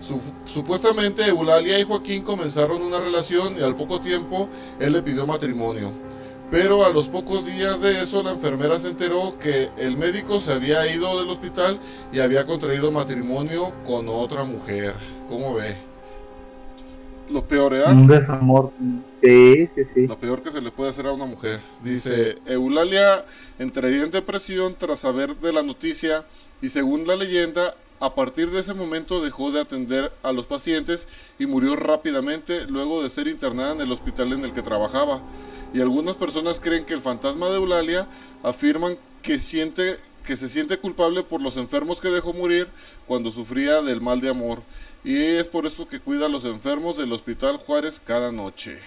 Su- supuestamente Eulalia y Joaquín comenzaron una relación y al poco tiempo él le pidió matrimonio. Pero a los pocos días de eso la enfermera se enteró que el médico se había ido del hospital y había contraído matrimonio con otra mujer. ¿Cómo ve? Lo peor era... Un desamor. Sí, sí, sí. Lo peor que se le puede hacer a una mujer. Dice, Eulalia entraría en depresión tras saber de la noticia y según la leyenda, a partir de ese momento dejó de atender a los pacientes y murió rápidamente luego de ser internada en el hospital en el que trabajaba. Y algunas personas creen que el fantasma de Eulalia afirman que siente que se siente culpable por los enfermos que dejó morir cuando sufría del mal de amor. Y es por eso que cuida a los enfermos del Hospital Juárez cada noche.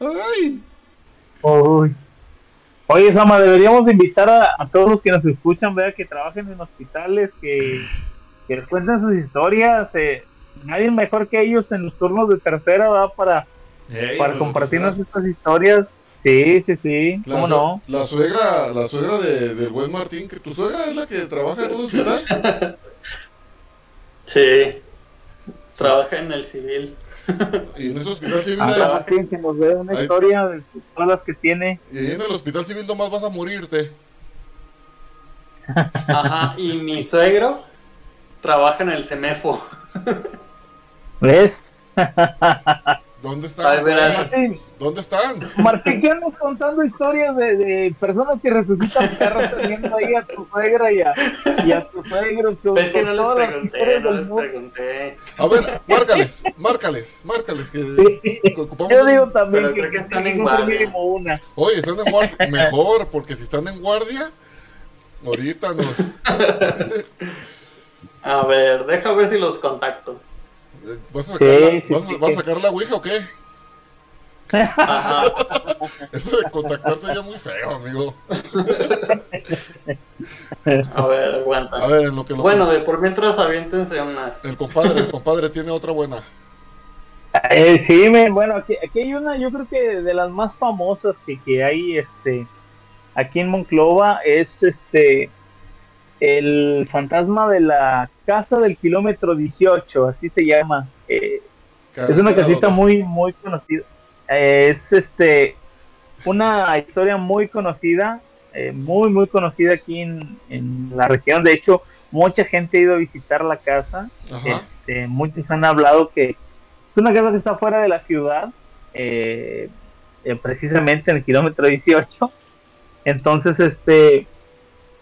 ¡Ay! Oye, Sama, deberíamos de invitar a, a todos los que nos escuchan, vea, que trabajen en hospitales, que, que les cuenten sus historias. eh, nadie mejor que ellos en los turnos de tercera, ¿verdad? Para, para compartirnos estas historias. Sí, sí, sí, La, ¿cómo no? la suegra, la suegra de, del buen Martín, que tu suegra es la que trabaja en un hospital. Sí. Trabaja en el civil. Y en ese hospital civil, Ah, hay- trabajen, que nos dé una Ahí- historia de todas las que tiene. y en el hospital civil nomás vas a morirte. Ajá. Y mi suegro trabaja en el CEMEFO. ¿Ves? ¿Dónde están? Martín, ¿Dónde están? Martín, ¿qué andas contando historias de, de personas que resucitan perros teniendo ahí a tu suegra y a, y a tu suegro? con- Es que no les pregunté, no les pregunté. A ver, márcales, márcales, márcales. Que, ocupamos Yo un- digo también Pero que, creo que están en guardia. mínimo una. Oye, están en guardia. Mejor, porque si están en guardia, ahorita nos. A ver, deja ver si los contacto. ¿Vas a sacar, la, Sí, sí, vas a- sí. vas a sacar la ouija o qué? Ajá. Eso de contactarse ya muy feo, amigo. A ver, aguanta. A ver, en lo que lo Bueno, de por mientras aviéntense unas. El compadre, el compadre tiene otra buena. Eh, sí, me- bueno, aquí, aquí hay una, yo creo que de las más famosas que, que hay este, aquí en Monclova es este el fantasma de la casa del kilómetro 18, así se llama. Eh, es una casita muy, muy conocida. Eh, es este una historia muy conocida, eh, muy, muy conocida aquí en, en la región. De hecho, mucha gente ha ido a visitar la casa. Este, muchos han hablado que es una casa que está fuera de la ciudad, precisamente en el kilómetro 18. Entonces, este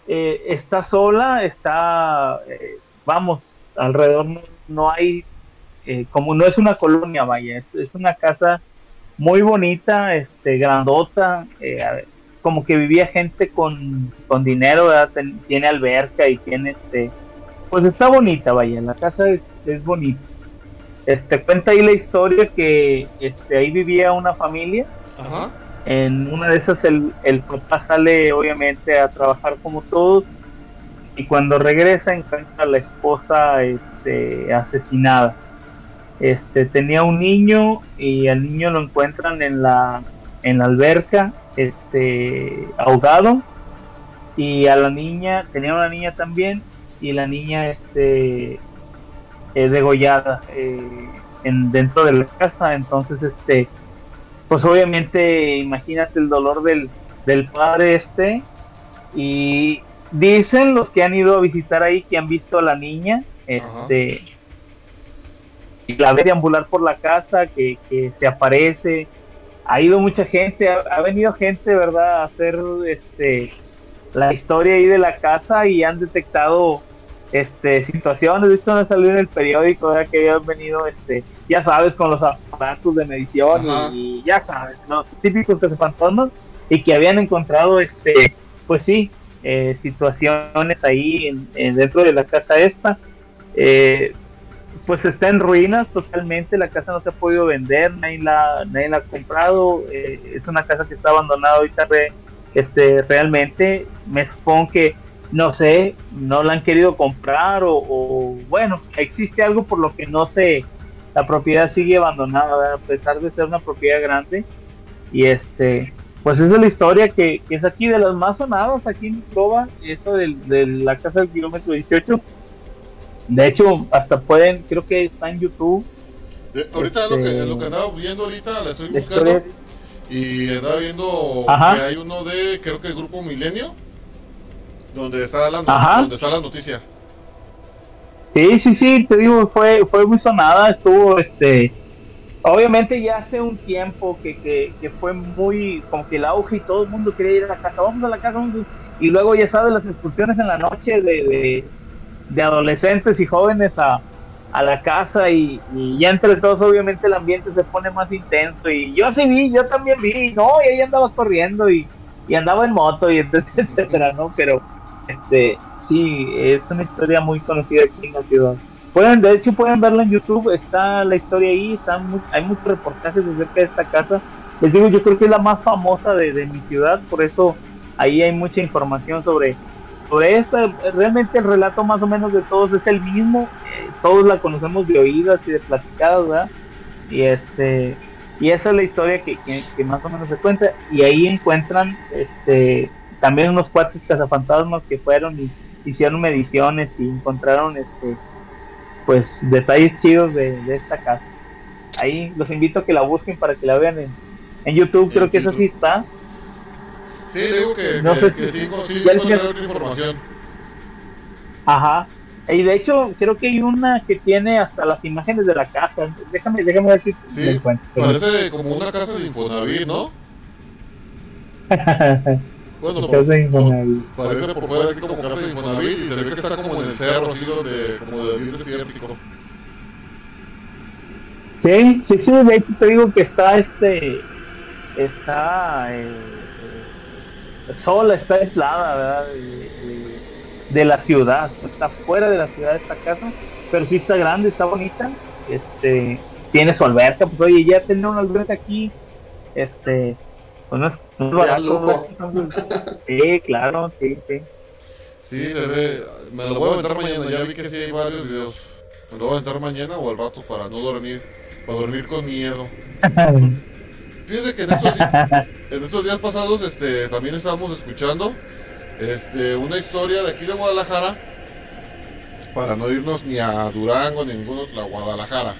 eh, está sola, está, eh, vamos, alrededor no, hay, eh, como no es una colonia, vaya, es, una casa muy bonita, este, grandota, eh, como que vivía gente con, con dinero, tiene alberca y tiene este, pues está bonita, vaya, la casa es, es bonita. Este, cuenta ahí la historia que este, ahí vivía una familia. En una de esas el, el papá sale obviamente a trabajar como todos y cuando regresa encuentra a la esposa este, asesinada. Este, tenía un niño y al niño lo encuentran en la, en la alberca este, ahogado y a la niña, tenía una niña también y la niña este, eh, degollada eh, en, dentro de la casa. Entonces, este, pues obviamente imagínate el dolor del, del padre este. Y dicen los que han ido a visitar ahí que han visto a la niña este y la ve deambular por la casa que, que se aparece. Ha ido mucha gente ha, ha venido gente verdad a hacer este la historia ahí de la casa y han detectado este situaciones. De hecho han salido en el periódico ¿verdad? que habían venido este ya sabes con los aparatos de medición Ajá. y, y ya sabes los típicos cazafantasmas y que habían encontrado este pues sí eh, situaciones ahí en, en dentro de la casa esta. Eh, pues está en ruinas totalmente la casa no se ha podido vender nadie la nadie la ha comprado eh, es una casa que está abandonada ahorita re- este realmente. Me supongo que no sé no la han querido comprar o, o, bueno existe algo por lo que no se la propiedad sigue abandonada a pesar de ser una propiedad grande y este pues esa es la historia que, que es aquí de las más sonadas aquí en Cova, esto de, la casa del kilómetro 18 de hecho, hasta pueden, creo que está en YouTube. De- ahorita lo, que, Este- lo que andaba viendo ahorita, la estoy buscando. historia- Y estaba viendo Ajá. que hay uno de, creo que el grupo Milenio, donde está la, Ajá. donde está la noticia. Sí, sí, sí, te digo, fue, fue muy sonada, estuvo, este, obviamente ya hace un tiempo que, que, que fue muy, como que el auge y todo el mundo quería ir a la casa, vamos a la casa, vamos a- y luego ya sabes las excursiones en la noche de, de, de adolescentes y jóvenes a, a la casa y, y ya entre todos obviamente el ambiente se pone más intenso y yo sí vi, yo también vi, no, y ahí andaba corriendo y, y andaba en moto y entonces, etcétera, ¿no? Pero, este, sí, es una historia muy conocida aquí en la ciudad. Pueden, de hecho, pueden verla en YouTube, está la historia ahí, están mu- hay muchos reportajes acerca de esta casa. Les digo, yo creo que es la más famosa de, de mi ciudad, por eso ahí hay mucha información sobre, sobre esta. Realmente el relato más o menos de todos es el mismo, eh, todos la conocemos de oídas y de platicadas, ¿verdad? Y este y esa es la historia que, que, que más o menos se cuenta y ahí encuentran este también unos cuates cazafantasmas que fueron y hicieron mediciones y encontraron este pues detalles chidos de, de esta casa ahí los invito a que la busquen para que la vean en, en YouTube creo En que esa sí YouTube. está Sí, digo que, No que, sé que sí, sí, información. ajá y de hecho creo que hay una que tiene hasta las imágenes de la casa déjame déjame ver si Sí, encuentro. parece como una casa de Infonavit, ¿no? Bueno, Casa de Infonavit. parece por fuera así como casa de Infonavit y se ve que está como en el cerro, así donde, como de bien desértico. Sí, sí, sí, de hecho te digo que está este, está eh, sola, está aislada, ¿verdad? De, la ciudad, está fuera de la ciudad esta casa, pero sí está grande, está bonita, este, tiene su alberca, pues oye, ya tener una alberca aquí, este, pues no es, barato, sí, claro, sí, sí. Sí, se ve. Me lo voy a aventar mañana. Ya vi que sí hay varios videos. Me lo voy a aventar mañana o al rato para no dormir. Para dormir con miedo. Fíjate que en estos, di- en estos días pasados este, también estábamos escuchando este, una historia de aquí de Guadalajara. Para no irnos ni a Durango ni a ningún otro, a Guadalajara.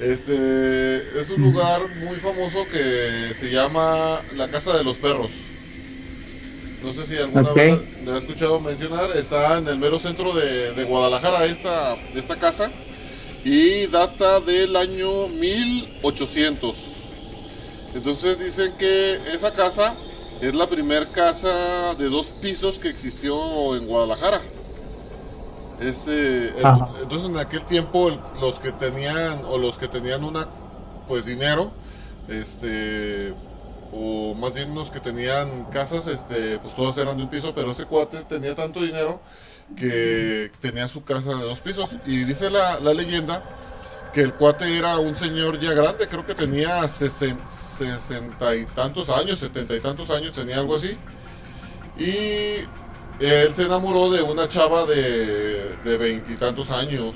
Este es un lugar muy famoso que se llama la Casa de los Perros. No sé si alguna vez le ha escuchado mencionar. Está en el mero centro de, de Guadalajara esta, esta casa. Y data del año 1800. Entonces dicen que esa casa es la primer casa de dos pisos que existió en Guadalajara. Este, Ajá. entonces en aquel tiempo los que tenían o los que tenían una pues dinero, este o más bien los que tenían casas, este, pues todos eran de un piso, pero ese cuate tenía tanto dinero que tenía su casa de dos pisos y dice la, la leyenda que el cuate era un señor ya grande, creo que tenía sesen- sesenta y tantos años, setenta y tantos años, tenía algo así. Y él se enamoró de una chava de de veintitantos años.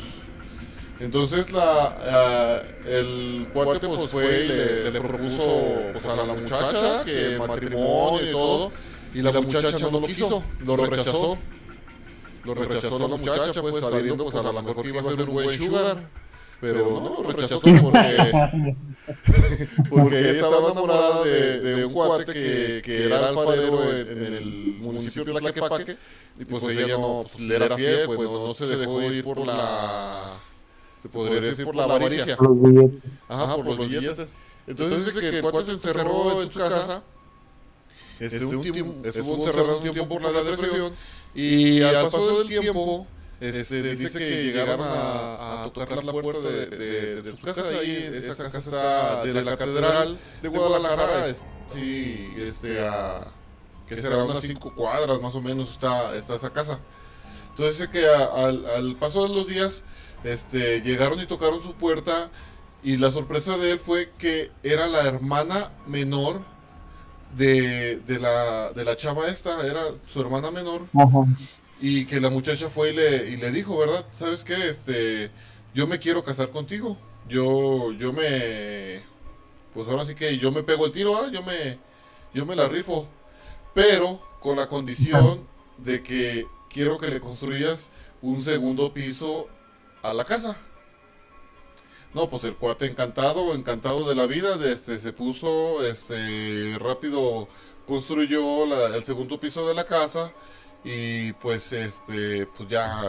Entonces la ah, el cuate pues fue y le, le propuso pues, a la muchacha que matrimonio y todo. Y la muchacha no lo quiso, lo rechazó. Lo rechazó la muchacha pues sabiendo pues a lo mejor que iba a ser un buen sugar. Pero no, lo rechazó porque porque ella estaba enamorada de, de un cuate que, que era alfarero en, en el municipio de Tlaquepaque y pues ella no pues, le era fiel, pues no, no se dejó ir por la se podría decir por la avaricia, Los billetes. ajá, por los billetes. Entonces dice que el cuate se encerró en su casa, este, un tiempo, estuvo encerrado un tiempo por la depresión y al paso del tiempo este, dice que llegaron a, a tocar la puerta de, de- de su casa ahí, esa casa está de la catedral de Guadalajara, sí, este, a, que será unas cinco cuadras más o menos está, está esa casa. Entonces dice que a- al, al paso de los días, este, llegaron y tocaron su puerta y la sorpresa de él fue que era la hermana menor de, de la, de la chava esta, era su hermana menor Ajá. Y que la muchacha fue y le, y le dijo, ¿verdad? ¿Sabes qué? Este, yo me quiero casar contigo. Yo, yo me, pues ahora sí que yo me pego el tiro, ¿ah? Yo me, yo me la rifo. Pero con la condición de que quiero que le construyas un segundo piso a la casa. No, pues el cuate encantado, encantado de la vida, de este, se puso, este, rápido construyó la- el segundo piso de la casa y pues, este, pues ya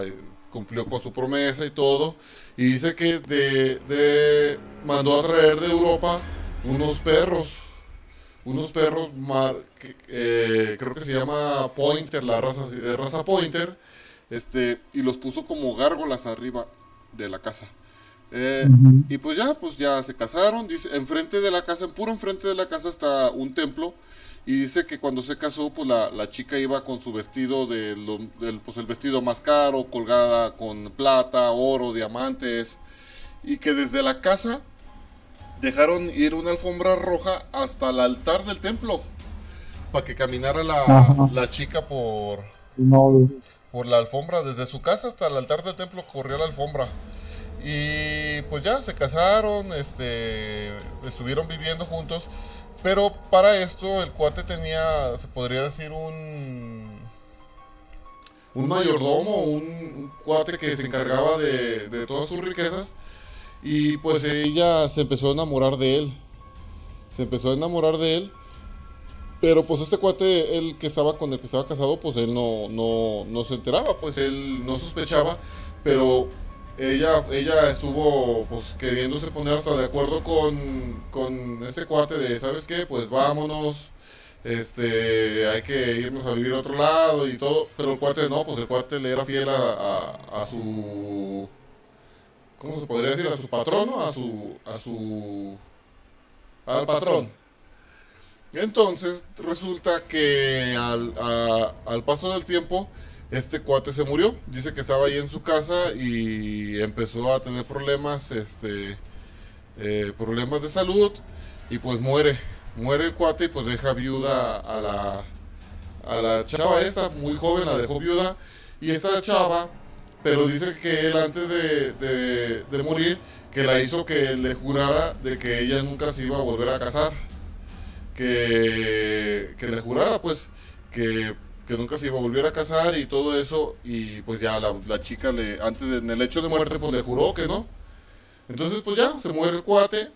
cumplió con su promesa y todo. Y dice que de, de- mandó a traer de Europa unos perros, unos perros, mar- eh, creo que se llama Pointer, la raza, eh, raza Pointer, este, y los puso como gárgolas arriba de la casa. Eh, y pues ya, pues ya se casaron, dice, enfrente de la casa, en puro enfrente de la casa está un templo, y dice que cuando se casó, pues la, la chica iba con su vestido de lo- del, pues el vestido más caro, colgada con plata, oro, diamantes, y que desde la casa dejaron ir una alfombra roja hasta el altar del templo, para que caminara la, la chica por, No, por la alfombra, desde su casa hasta el altar del templo corrió la alfombra. Y pues ya se casaron, este, estuvieron viviendo juntos, pero para esto el cuate tenía, se podría decir, un, un mayordomo, un, un cuate que se encargaba de, de todas sus riquezas, y pues ella se empezó a enamorar de él, se empezó a enamorar de él, pero pues este cuate, el que estaba con el que estaba casado, pues él no, no, no se enteraba, pues él no sospechaba, pero ella, ella estuvo pues queriéndose poner hasta de acuerdo con, con este cuate de, ¿sabes qué? Pues vámonos, este, hay que irnos a vivir a otro lado y todo, pero el cuate no, pues el cuate le era fiel a, a, su, ¿cómo se podría decir? A su patrono, a su, a su, al patrón. Entonces resulta que al, a- al paso del tiempo este cuate se murió. Dice que estaba ahí en su casa y empezó a tener problemas, este, eh, problemas de salud y pues muere. Muere el cuate y pues deja viuda a la, a la chava esta, muy joven, la dejó viuda. Y esta chava, pero dice que él antes de, de- de morir, que la hizo que le jurara de que ella nunca se iba a volver a casar que, que le jurara pues que, que nunca se iba a volver a casar y todo eso y pues ya la, la chica le antes de, en el hecho de muerte pues le juró que no. Entonces pues ya se muere el cuate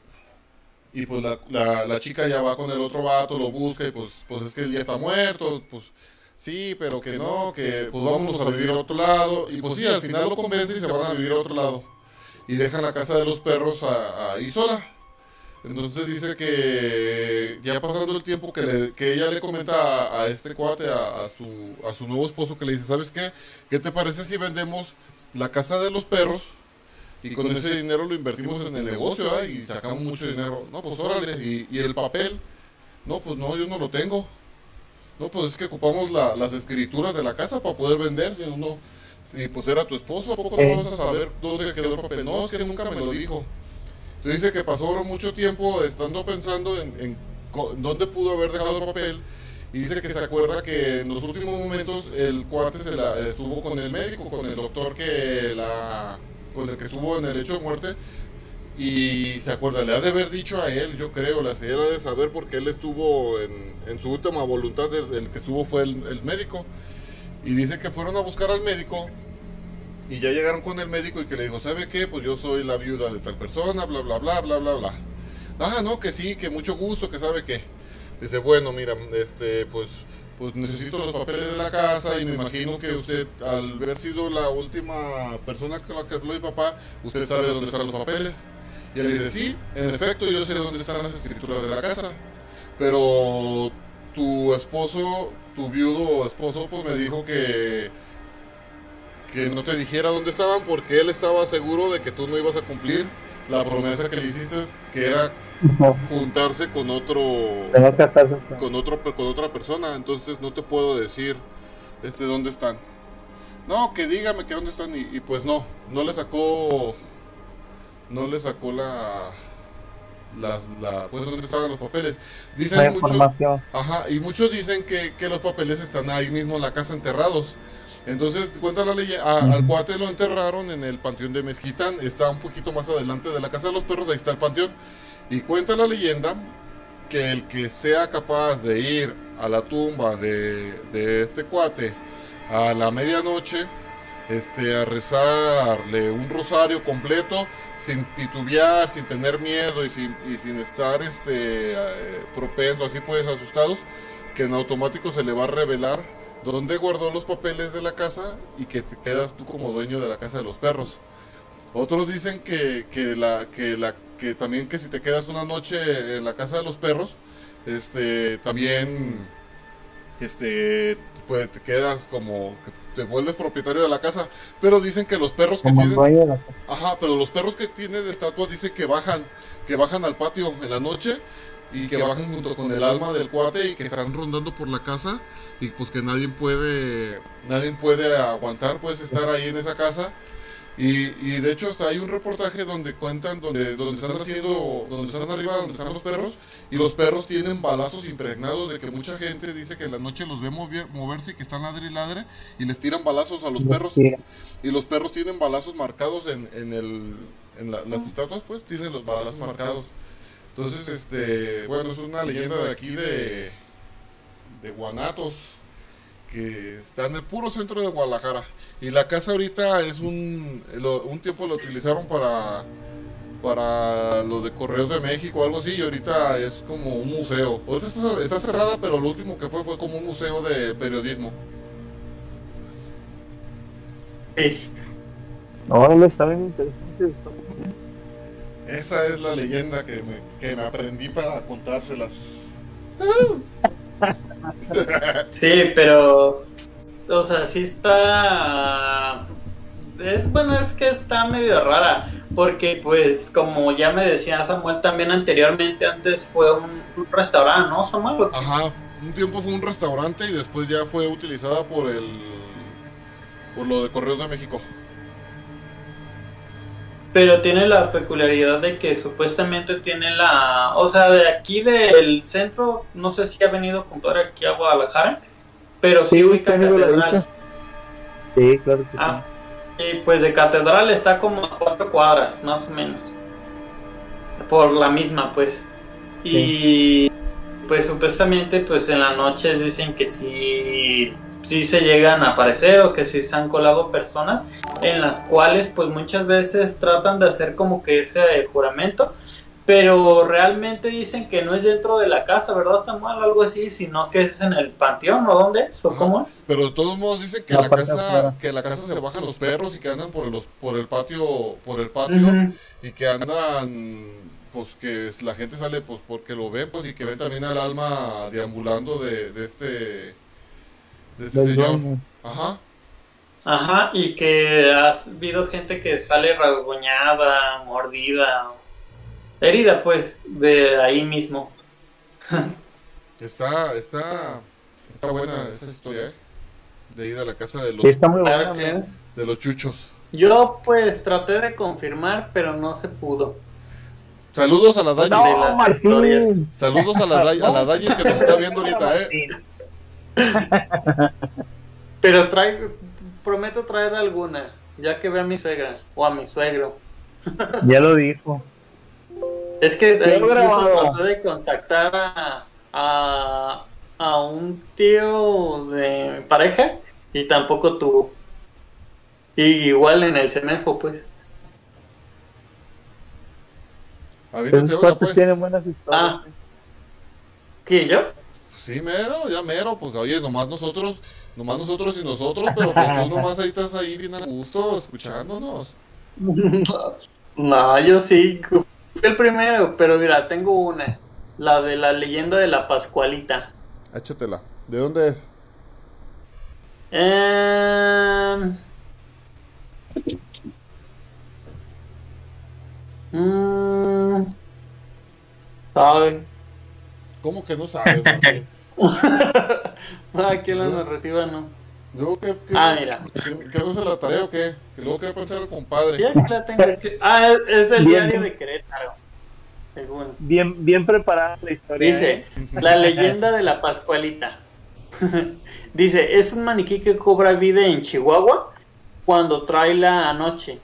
y pues la, la, la chica ya va con el otro vato lo busca y pues pues es que él ya está muerto pues sí pero que no que pues vámonos a vivir a otro lado y pues sí al final lo convence y se van a vivir a otro lado. Y dejan la casa de los perros ahí sola entonces dice que ya pasando el tiempo que, le- que ella le comenta a, a este cuate, a, a su, a su nuevo esposo, que le dice, ¿sabes qué? ¿Qué te parece si vendemos la casa de los perros y con ese dinero lo invertimos en el negocio ah, y sacamos mucho dinero? No, pues órale. ¿Y, y el papel? No, pues no, yo no lo tengo. No, pues es que ocupamos la- las escrituras de la casa para poder vender, si no, no. Y pues era tu esposo, ¿a poco no vas a saber dónde quedó el papel? No, es que nunca me lo dijo. Entonces dice que pasó mucho tiempo estando pensando en, dónde pudo haber dejado el papel y dice que se acuerda que en los últimos momentos el cuate se la estuvo con el médico, con el doctor que la con el que estuvo en el hecho de muerte y se acuerda, le ha de haber dicho a él, yo creo, la señora de saber porque él estuvo en, en su última voluntad, el, que estuvo fue el médico y dice que fueron a buscar al médico y ya llegaron con el médico y que le dijo, ¿sabe qué? Pues yo soy la viuda de tal persona, bla, bla, bla, bla, bla, bla. Ah, no, que sí, que mucho gusto, que sabe qué. Dice, bueno, mira, este, pues, pues necesito los papeles de la casa y me imagino que usted, al haber sido la última persona con la que habló mi papá, usted sabe dónde están los papeles. Y él dice, sí, en efecto, yo sé dónde están las escrituras de la casa. Pero tu esposo, tu viudo esposo, pues me dijo que que no te dijera dónde estaban porque él estaba seguro de que tú no ibas a cumplir la promesa que le hiciste, que era juntarse con otro con otro con otra persona, entonces no te puedo decir este dónde están. No, que dígame que dónde están y, y pues no, no le sacó no le sacó la la, la pues dónde estaban los papeles. Dicen muchos. Ajá, y muchos dicen que, que los papeles están ahí mismo en la casa enterrados. Entonces, cuenta la leyenda, al cuate lo enterraron en el panteón de Mezquitán, está un poquito más adelante de la casa de los perros, ahí está el panteón. Y cuenta la leyenda que el que sea capaz de ir a la tumba de, de este cuate a la medianoche, este, a rezarle un rosario completo sin titubear, sin tener miedo y sin, y sin estar este, eh, propenso, así pues asustados, que en automático se le va a revelar dónde guardó los papeles de la casa y que te quedas tú como dueño de la casa de los perros. Otros dicen que, que, la, que, la, que también que si te quedas una noche en la casa de los perros, este, también este, pues te quedas como que te vuelves propietario de la casa, pero dicen que los perros que Como tienen, ajá, pero los perros que tienen de estatua dicen que bajan, que bajan al patio en la noche y que bajan junto con el alma del cuate y que están rondando por la casa y pues que nadie puede, nadie puede aguantar pues estar ahí en esa casa. Y, y de hecho hasta hay un reportaje donde cuentan donde, donde están haciendo, donde están arriba, donde están los perros, y los perros tienen balazos impregnados de que mucha gente dice que en la noche los ve mover- moverse y que están ladre y ladre, y les tiran balazos a los perros, y los perros tienen balazos marcados en, en el, en la- las estatuas, pues tienen los balazos marcados. Entonces, este, bueno, es una leyenda de aquí de, de Guanatos que está en el puro centro de Guadalajara. Y la casa ahorita es un, lo- un tiempo lo utilizaron para, para lo de Correos de México o algo así, y ahorita es como un museo. Ahorita está, está cerrada, pero lo último que fue fue como un museo de periodismo. Sí. Órale, está bien interesante esto. Esa es la leyenda que me, que me aprendí para contárselas. Sí, pero. O sea, sí está. Es bueno, es que está medio rara. Porque, pues, como ya me decía Samuel también anteriormente, antes fue un, un restaurante, ¿no, Samuel? Ajá, un tiempo fue un restaurante y después ya fue utilizada por el por lo de Correos de México. Pero tiene la peculiaridad de que supuestamente tiene la. O sea, de aquí del centro, no sé si ha venido con todo aquí a Guadalajara, pero sí, Sí, ubica Catedral. Sí, claro que Ah, y pues de Catedral está como a cuatro cuadras, más o menos. Por la misma, pues. Y pues supuestamente, pues en las noches dicen que sí, sí se llegan a aparecer o que sí se han colado personas en las cuales pues muchas veces tratan de hacer como que ese juramento. Pero realmente dicen que no es dentro de la casa, ¿verdad, Samuel? Algo así, sino que es en el panteón, ¿o dónde es? ¿O cómo es? Pero de todos modos dicen que La casa que la casa se bajan los perros y que andan por los por el patio por el patio y que andan pues que la gente sale pues porque lo ven pues y que ven también al alma deambulando de, de este de este Del señor. dueño. Ajá. Ajá, y que ha habido gente que sale rasguñada, mordida, herida, pues, de ahí mismo. Está está está buena esa historia, ¿eh? De ir a la casa de los Sí, está muy Claro bueno. que- ¿no? de los chuchos. Yo, pues, traté de confirmar, pero no se pudo. Saludos a la Dayis. de No. Saludos a la, Day- a la que nos está viendo ahorita, ¿eh? Pero traigo, prometo traer alguna, ya que vea a mi suegra o a mi suegro. Ya lo dijo. Es que Ya incluso traté de contactar a, a, a un tío de mi pareja y tampoco tuvo. Y igual en el Cenejo, pues. Esos cuates pues. tienen buenas historias. Ah. ¿Quién, yo? Sí, mero, ya mero, pues oye, nomás nosotros, nomás nosotros y nosotros, pero pues tú nomás ahí estás ahí bien a gusto, escuchándonos. No, yo sí. Fui el primero, pero mira, tengo una. La de la leyenda de la Pascualita. Échatela. ¿De dónde es? Em, mm, ¿Sabe? ¿Cómo que no sabes? No, aquí en la narrativa no. Luego, ¿qué, qué, Ah, mira. ¿qué, no se la tarea o qué? Que luego, ¿qué va a pensar el compadre? Sí, aquí la tengo. Ah, es del Bien. diario de Querétaro. Según. Bien, bien preparada la historia. Dice, ¿eh? la leyenda de la Pascualita. Dice, es un maniquí que cobra vida en Chihuahua cuando trae la noche.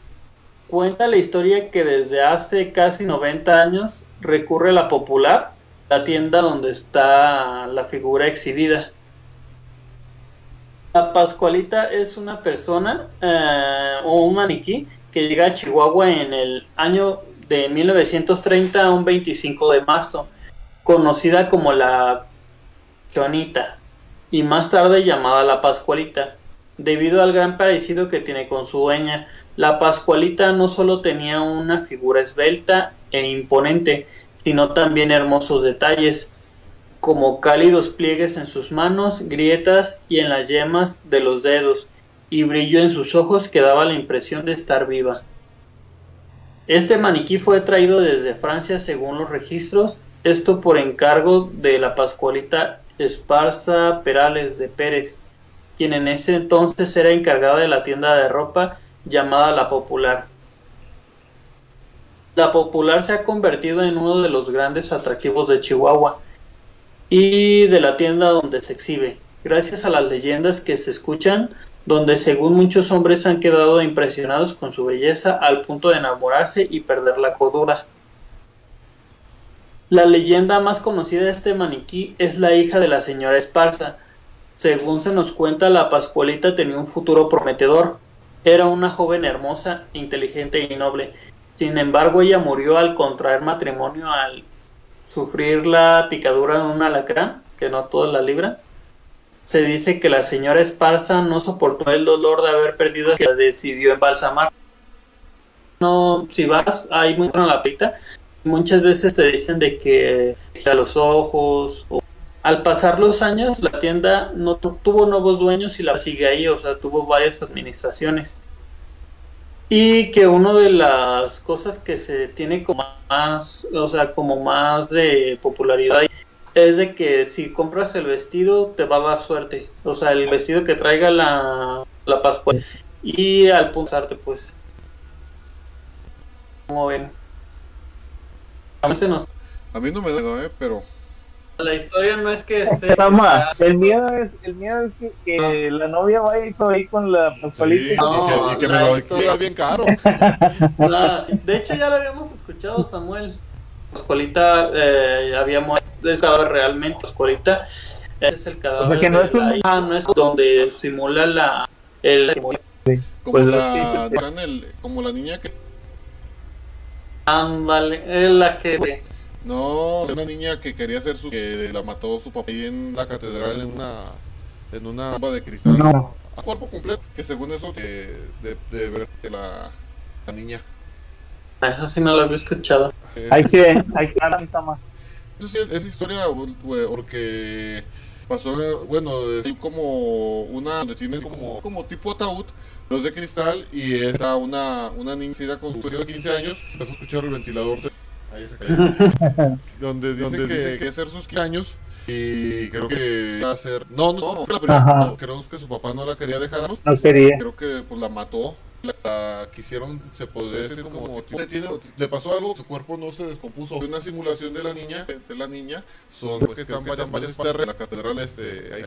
Cuenta la historia que desde hace casi 90 años recurre a la popular, la tienda donde está la figura exhibida. La Pascualita es una persona eh, o un maniquí que llega a Chihuahua en el año de 1930 a un 25 de marzo, conocida como la Chonita y más tarde llamada la Pascualita. Debido al gran parecido que tiene con su dueña, la Pascualita no solo tenía una figura esbelta e imponente, sino también hermosos detalles, como cálidos pliegues en sus manos, grietas y en las yemas de los dedos, y brillo en sus ojos que daba la impresión de estar viva. Este maniquí fue traído desde Francia según los registros, esto por encargo de la Pascualita Esparza Perales de Pérez, quien en ese entonces era encargada de la tienda de ropa llamada La Popular. La Popular se ha convertido en uno de los grandes atractivos de Chihuahua y de la tienda donde se exhibe, gracias a las leyendas que se escuchan, donde según muchos hombres han quedado impresionados con su belleza al punto de enamorarse y perder la cordura. La leyenda más conocida de este maniquí es la hija de la señora Esparza. Según se nos cuenta, la Pascualita tenía un futuro prometedor. Era una joven hermosa, inteligente y noble. Sin embargo, ella murió al contraer matrimonio al sufrir la picadura de un alacrán, que no toda la libra. Se dice que la señora Esparza no soportó el dolor de haber perdido que decidió embalsamar. No, si vas, hay muy la pita muchas veces te dicen de que a los ojos al pasar los años la tienda no tuvo nuevos dueños y la sigue ahí, o sea, tuvo varias administraciones. Y que una de las cosas que se tiene como más, o sea, como más de popularidad es de que si compras el vestido te va a dar suerte. O sea, el vestido que traiga la, la Pascua. Y al punzarte, pues. Como ven. A mí no me da, ¿eh? Pero... La historia no es que esté... el miedo es, el miedo es que, la novia vaya ahí con la pascualita. y que, me lo bien caro. de hecho ya lo habíamos escuchado, Samuel. Pascualita eh, habíamos es cadáver realmente. Pascualita es el cadáver. que no, es ah, no es donde simula la... El, como, pues, la, como la niña que Ándale, es la que. No, una niña que quería hacer su. que la mató su papá ahí en la catedral en una. en una bomba de cristal. No. A cuerpo completo, que según eso, que de, de ver que la, la niña. Eso sí no lo había escuchado. hay que. hay que más. Esa historia, porque pasó, bueno, es como una, donde tienen como, como tipo ataúd, los de cristal, y está una, una niña con su de 15 años, vas a escuchar el ventilador de... Ahí se cayó. donde dice que, que hacer sus 15 años y creo que va a ser no no, no, no, creo que su papá no la quería dejar no quería creo que pues la mató la quisieron, se podría decir como le pasó algo, su cuerpo no se descompuso. Una simulación de la niña, de la niña, son pues, que están varias, varias de la catedral este, ahí.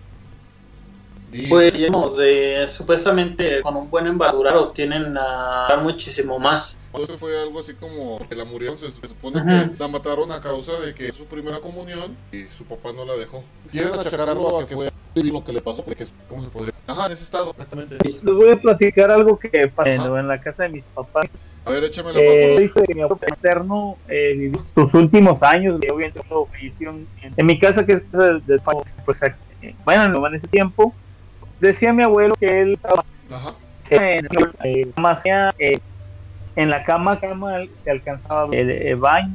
Pues de, supuestamente con un buen embadurado tienen a dar muchísimo más. Entonces fue algo así como que la murieron, se, supone que la mataron a causa de que es su primera comunión y su papá no la dejó. Quieren achacarlo a que fue lo que le pasó, porque ¿cómo se podría? Ajá, en ese estado, exactamente. Les voy a platicar algo que pasó en la casa de mis papás. A ver, échame la eh, dice que mi abuelo paterno eh, vivió sus últimos años, obviamente en, en mi casa, que es de, pues, eh, bueno, en ese tiempo, decía mi abuelo que él estaba en, eh, eh, en la cama, cama se alcanzaba el, el baño,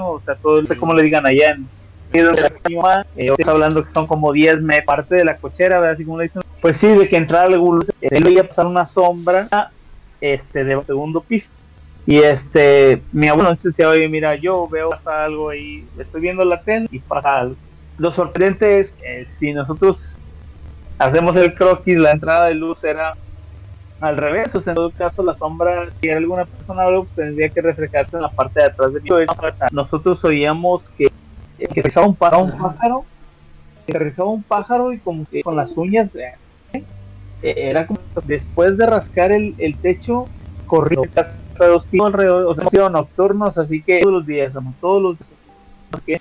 o sea, todo, no sé cómo le digan allá en eh, estoy hablando que son como 10 metros, parte de la cochera, ¿verdad? Así como le dicen. Pues sí, de que entraba algún luz, él veía pasar una sombra este, de segundo piso. Y este, mi abuelo entonces decía, oye, mira, yo veo pasa algo ahí, estoy viendo la tele y pasa algo. Lo sorprendente es, eh, si nosotros hacemos el croquis, la entrada de luz era al revés, o sea, en todo caso la sombra, si era alguna persona algo, tendría que reflejarse en la parte de atrás de mí. Nosotros oíamos que que rizaba un, pájaro, que rizaba un pájaro y como que con las uñas, eh, era como después de rascar el, el techo, corrió dos alrededor, o sea, nocturnos, así que todos los días, todos los días.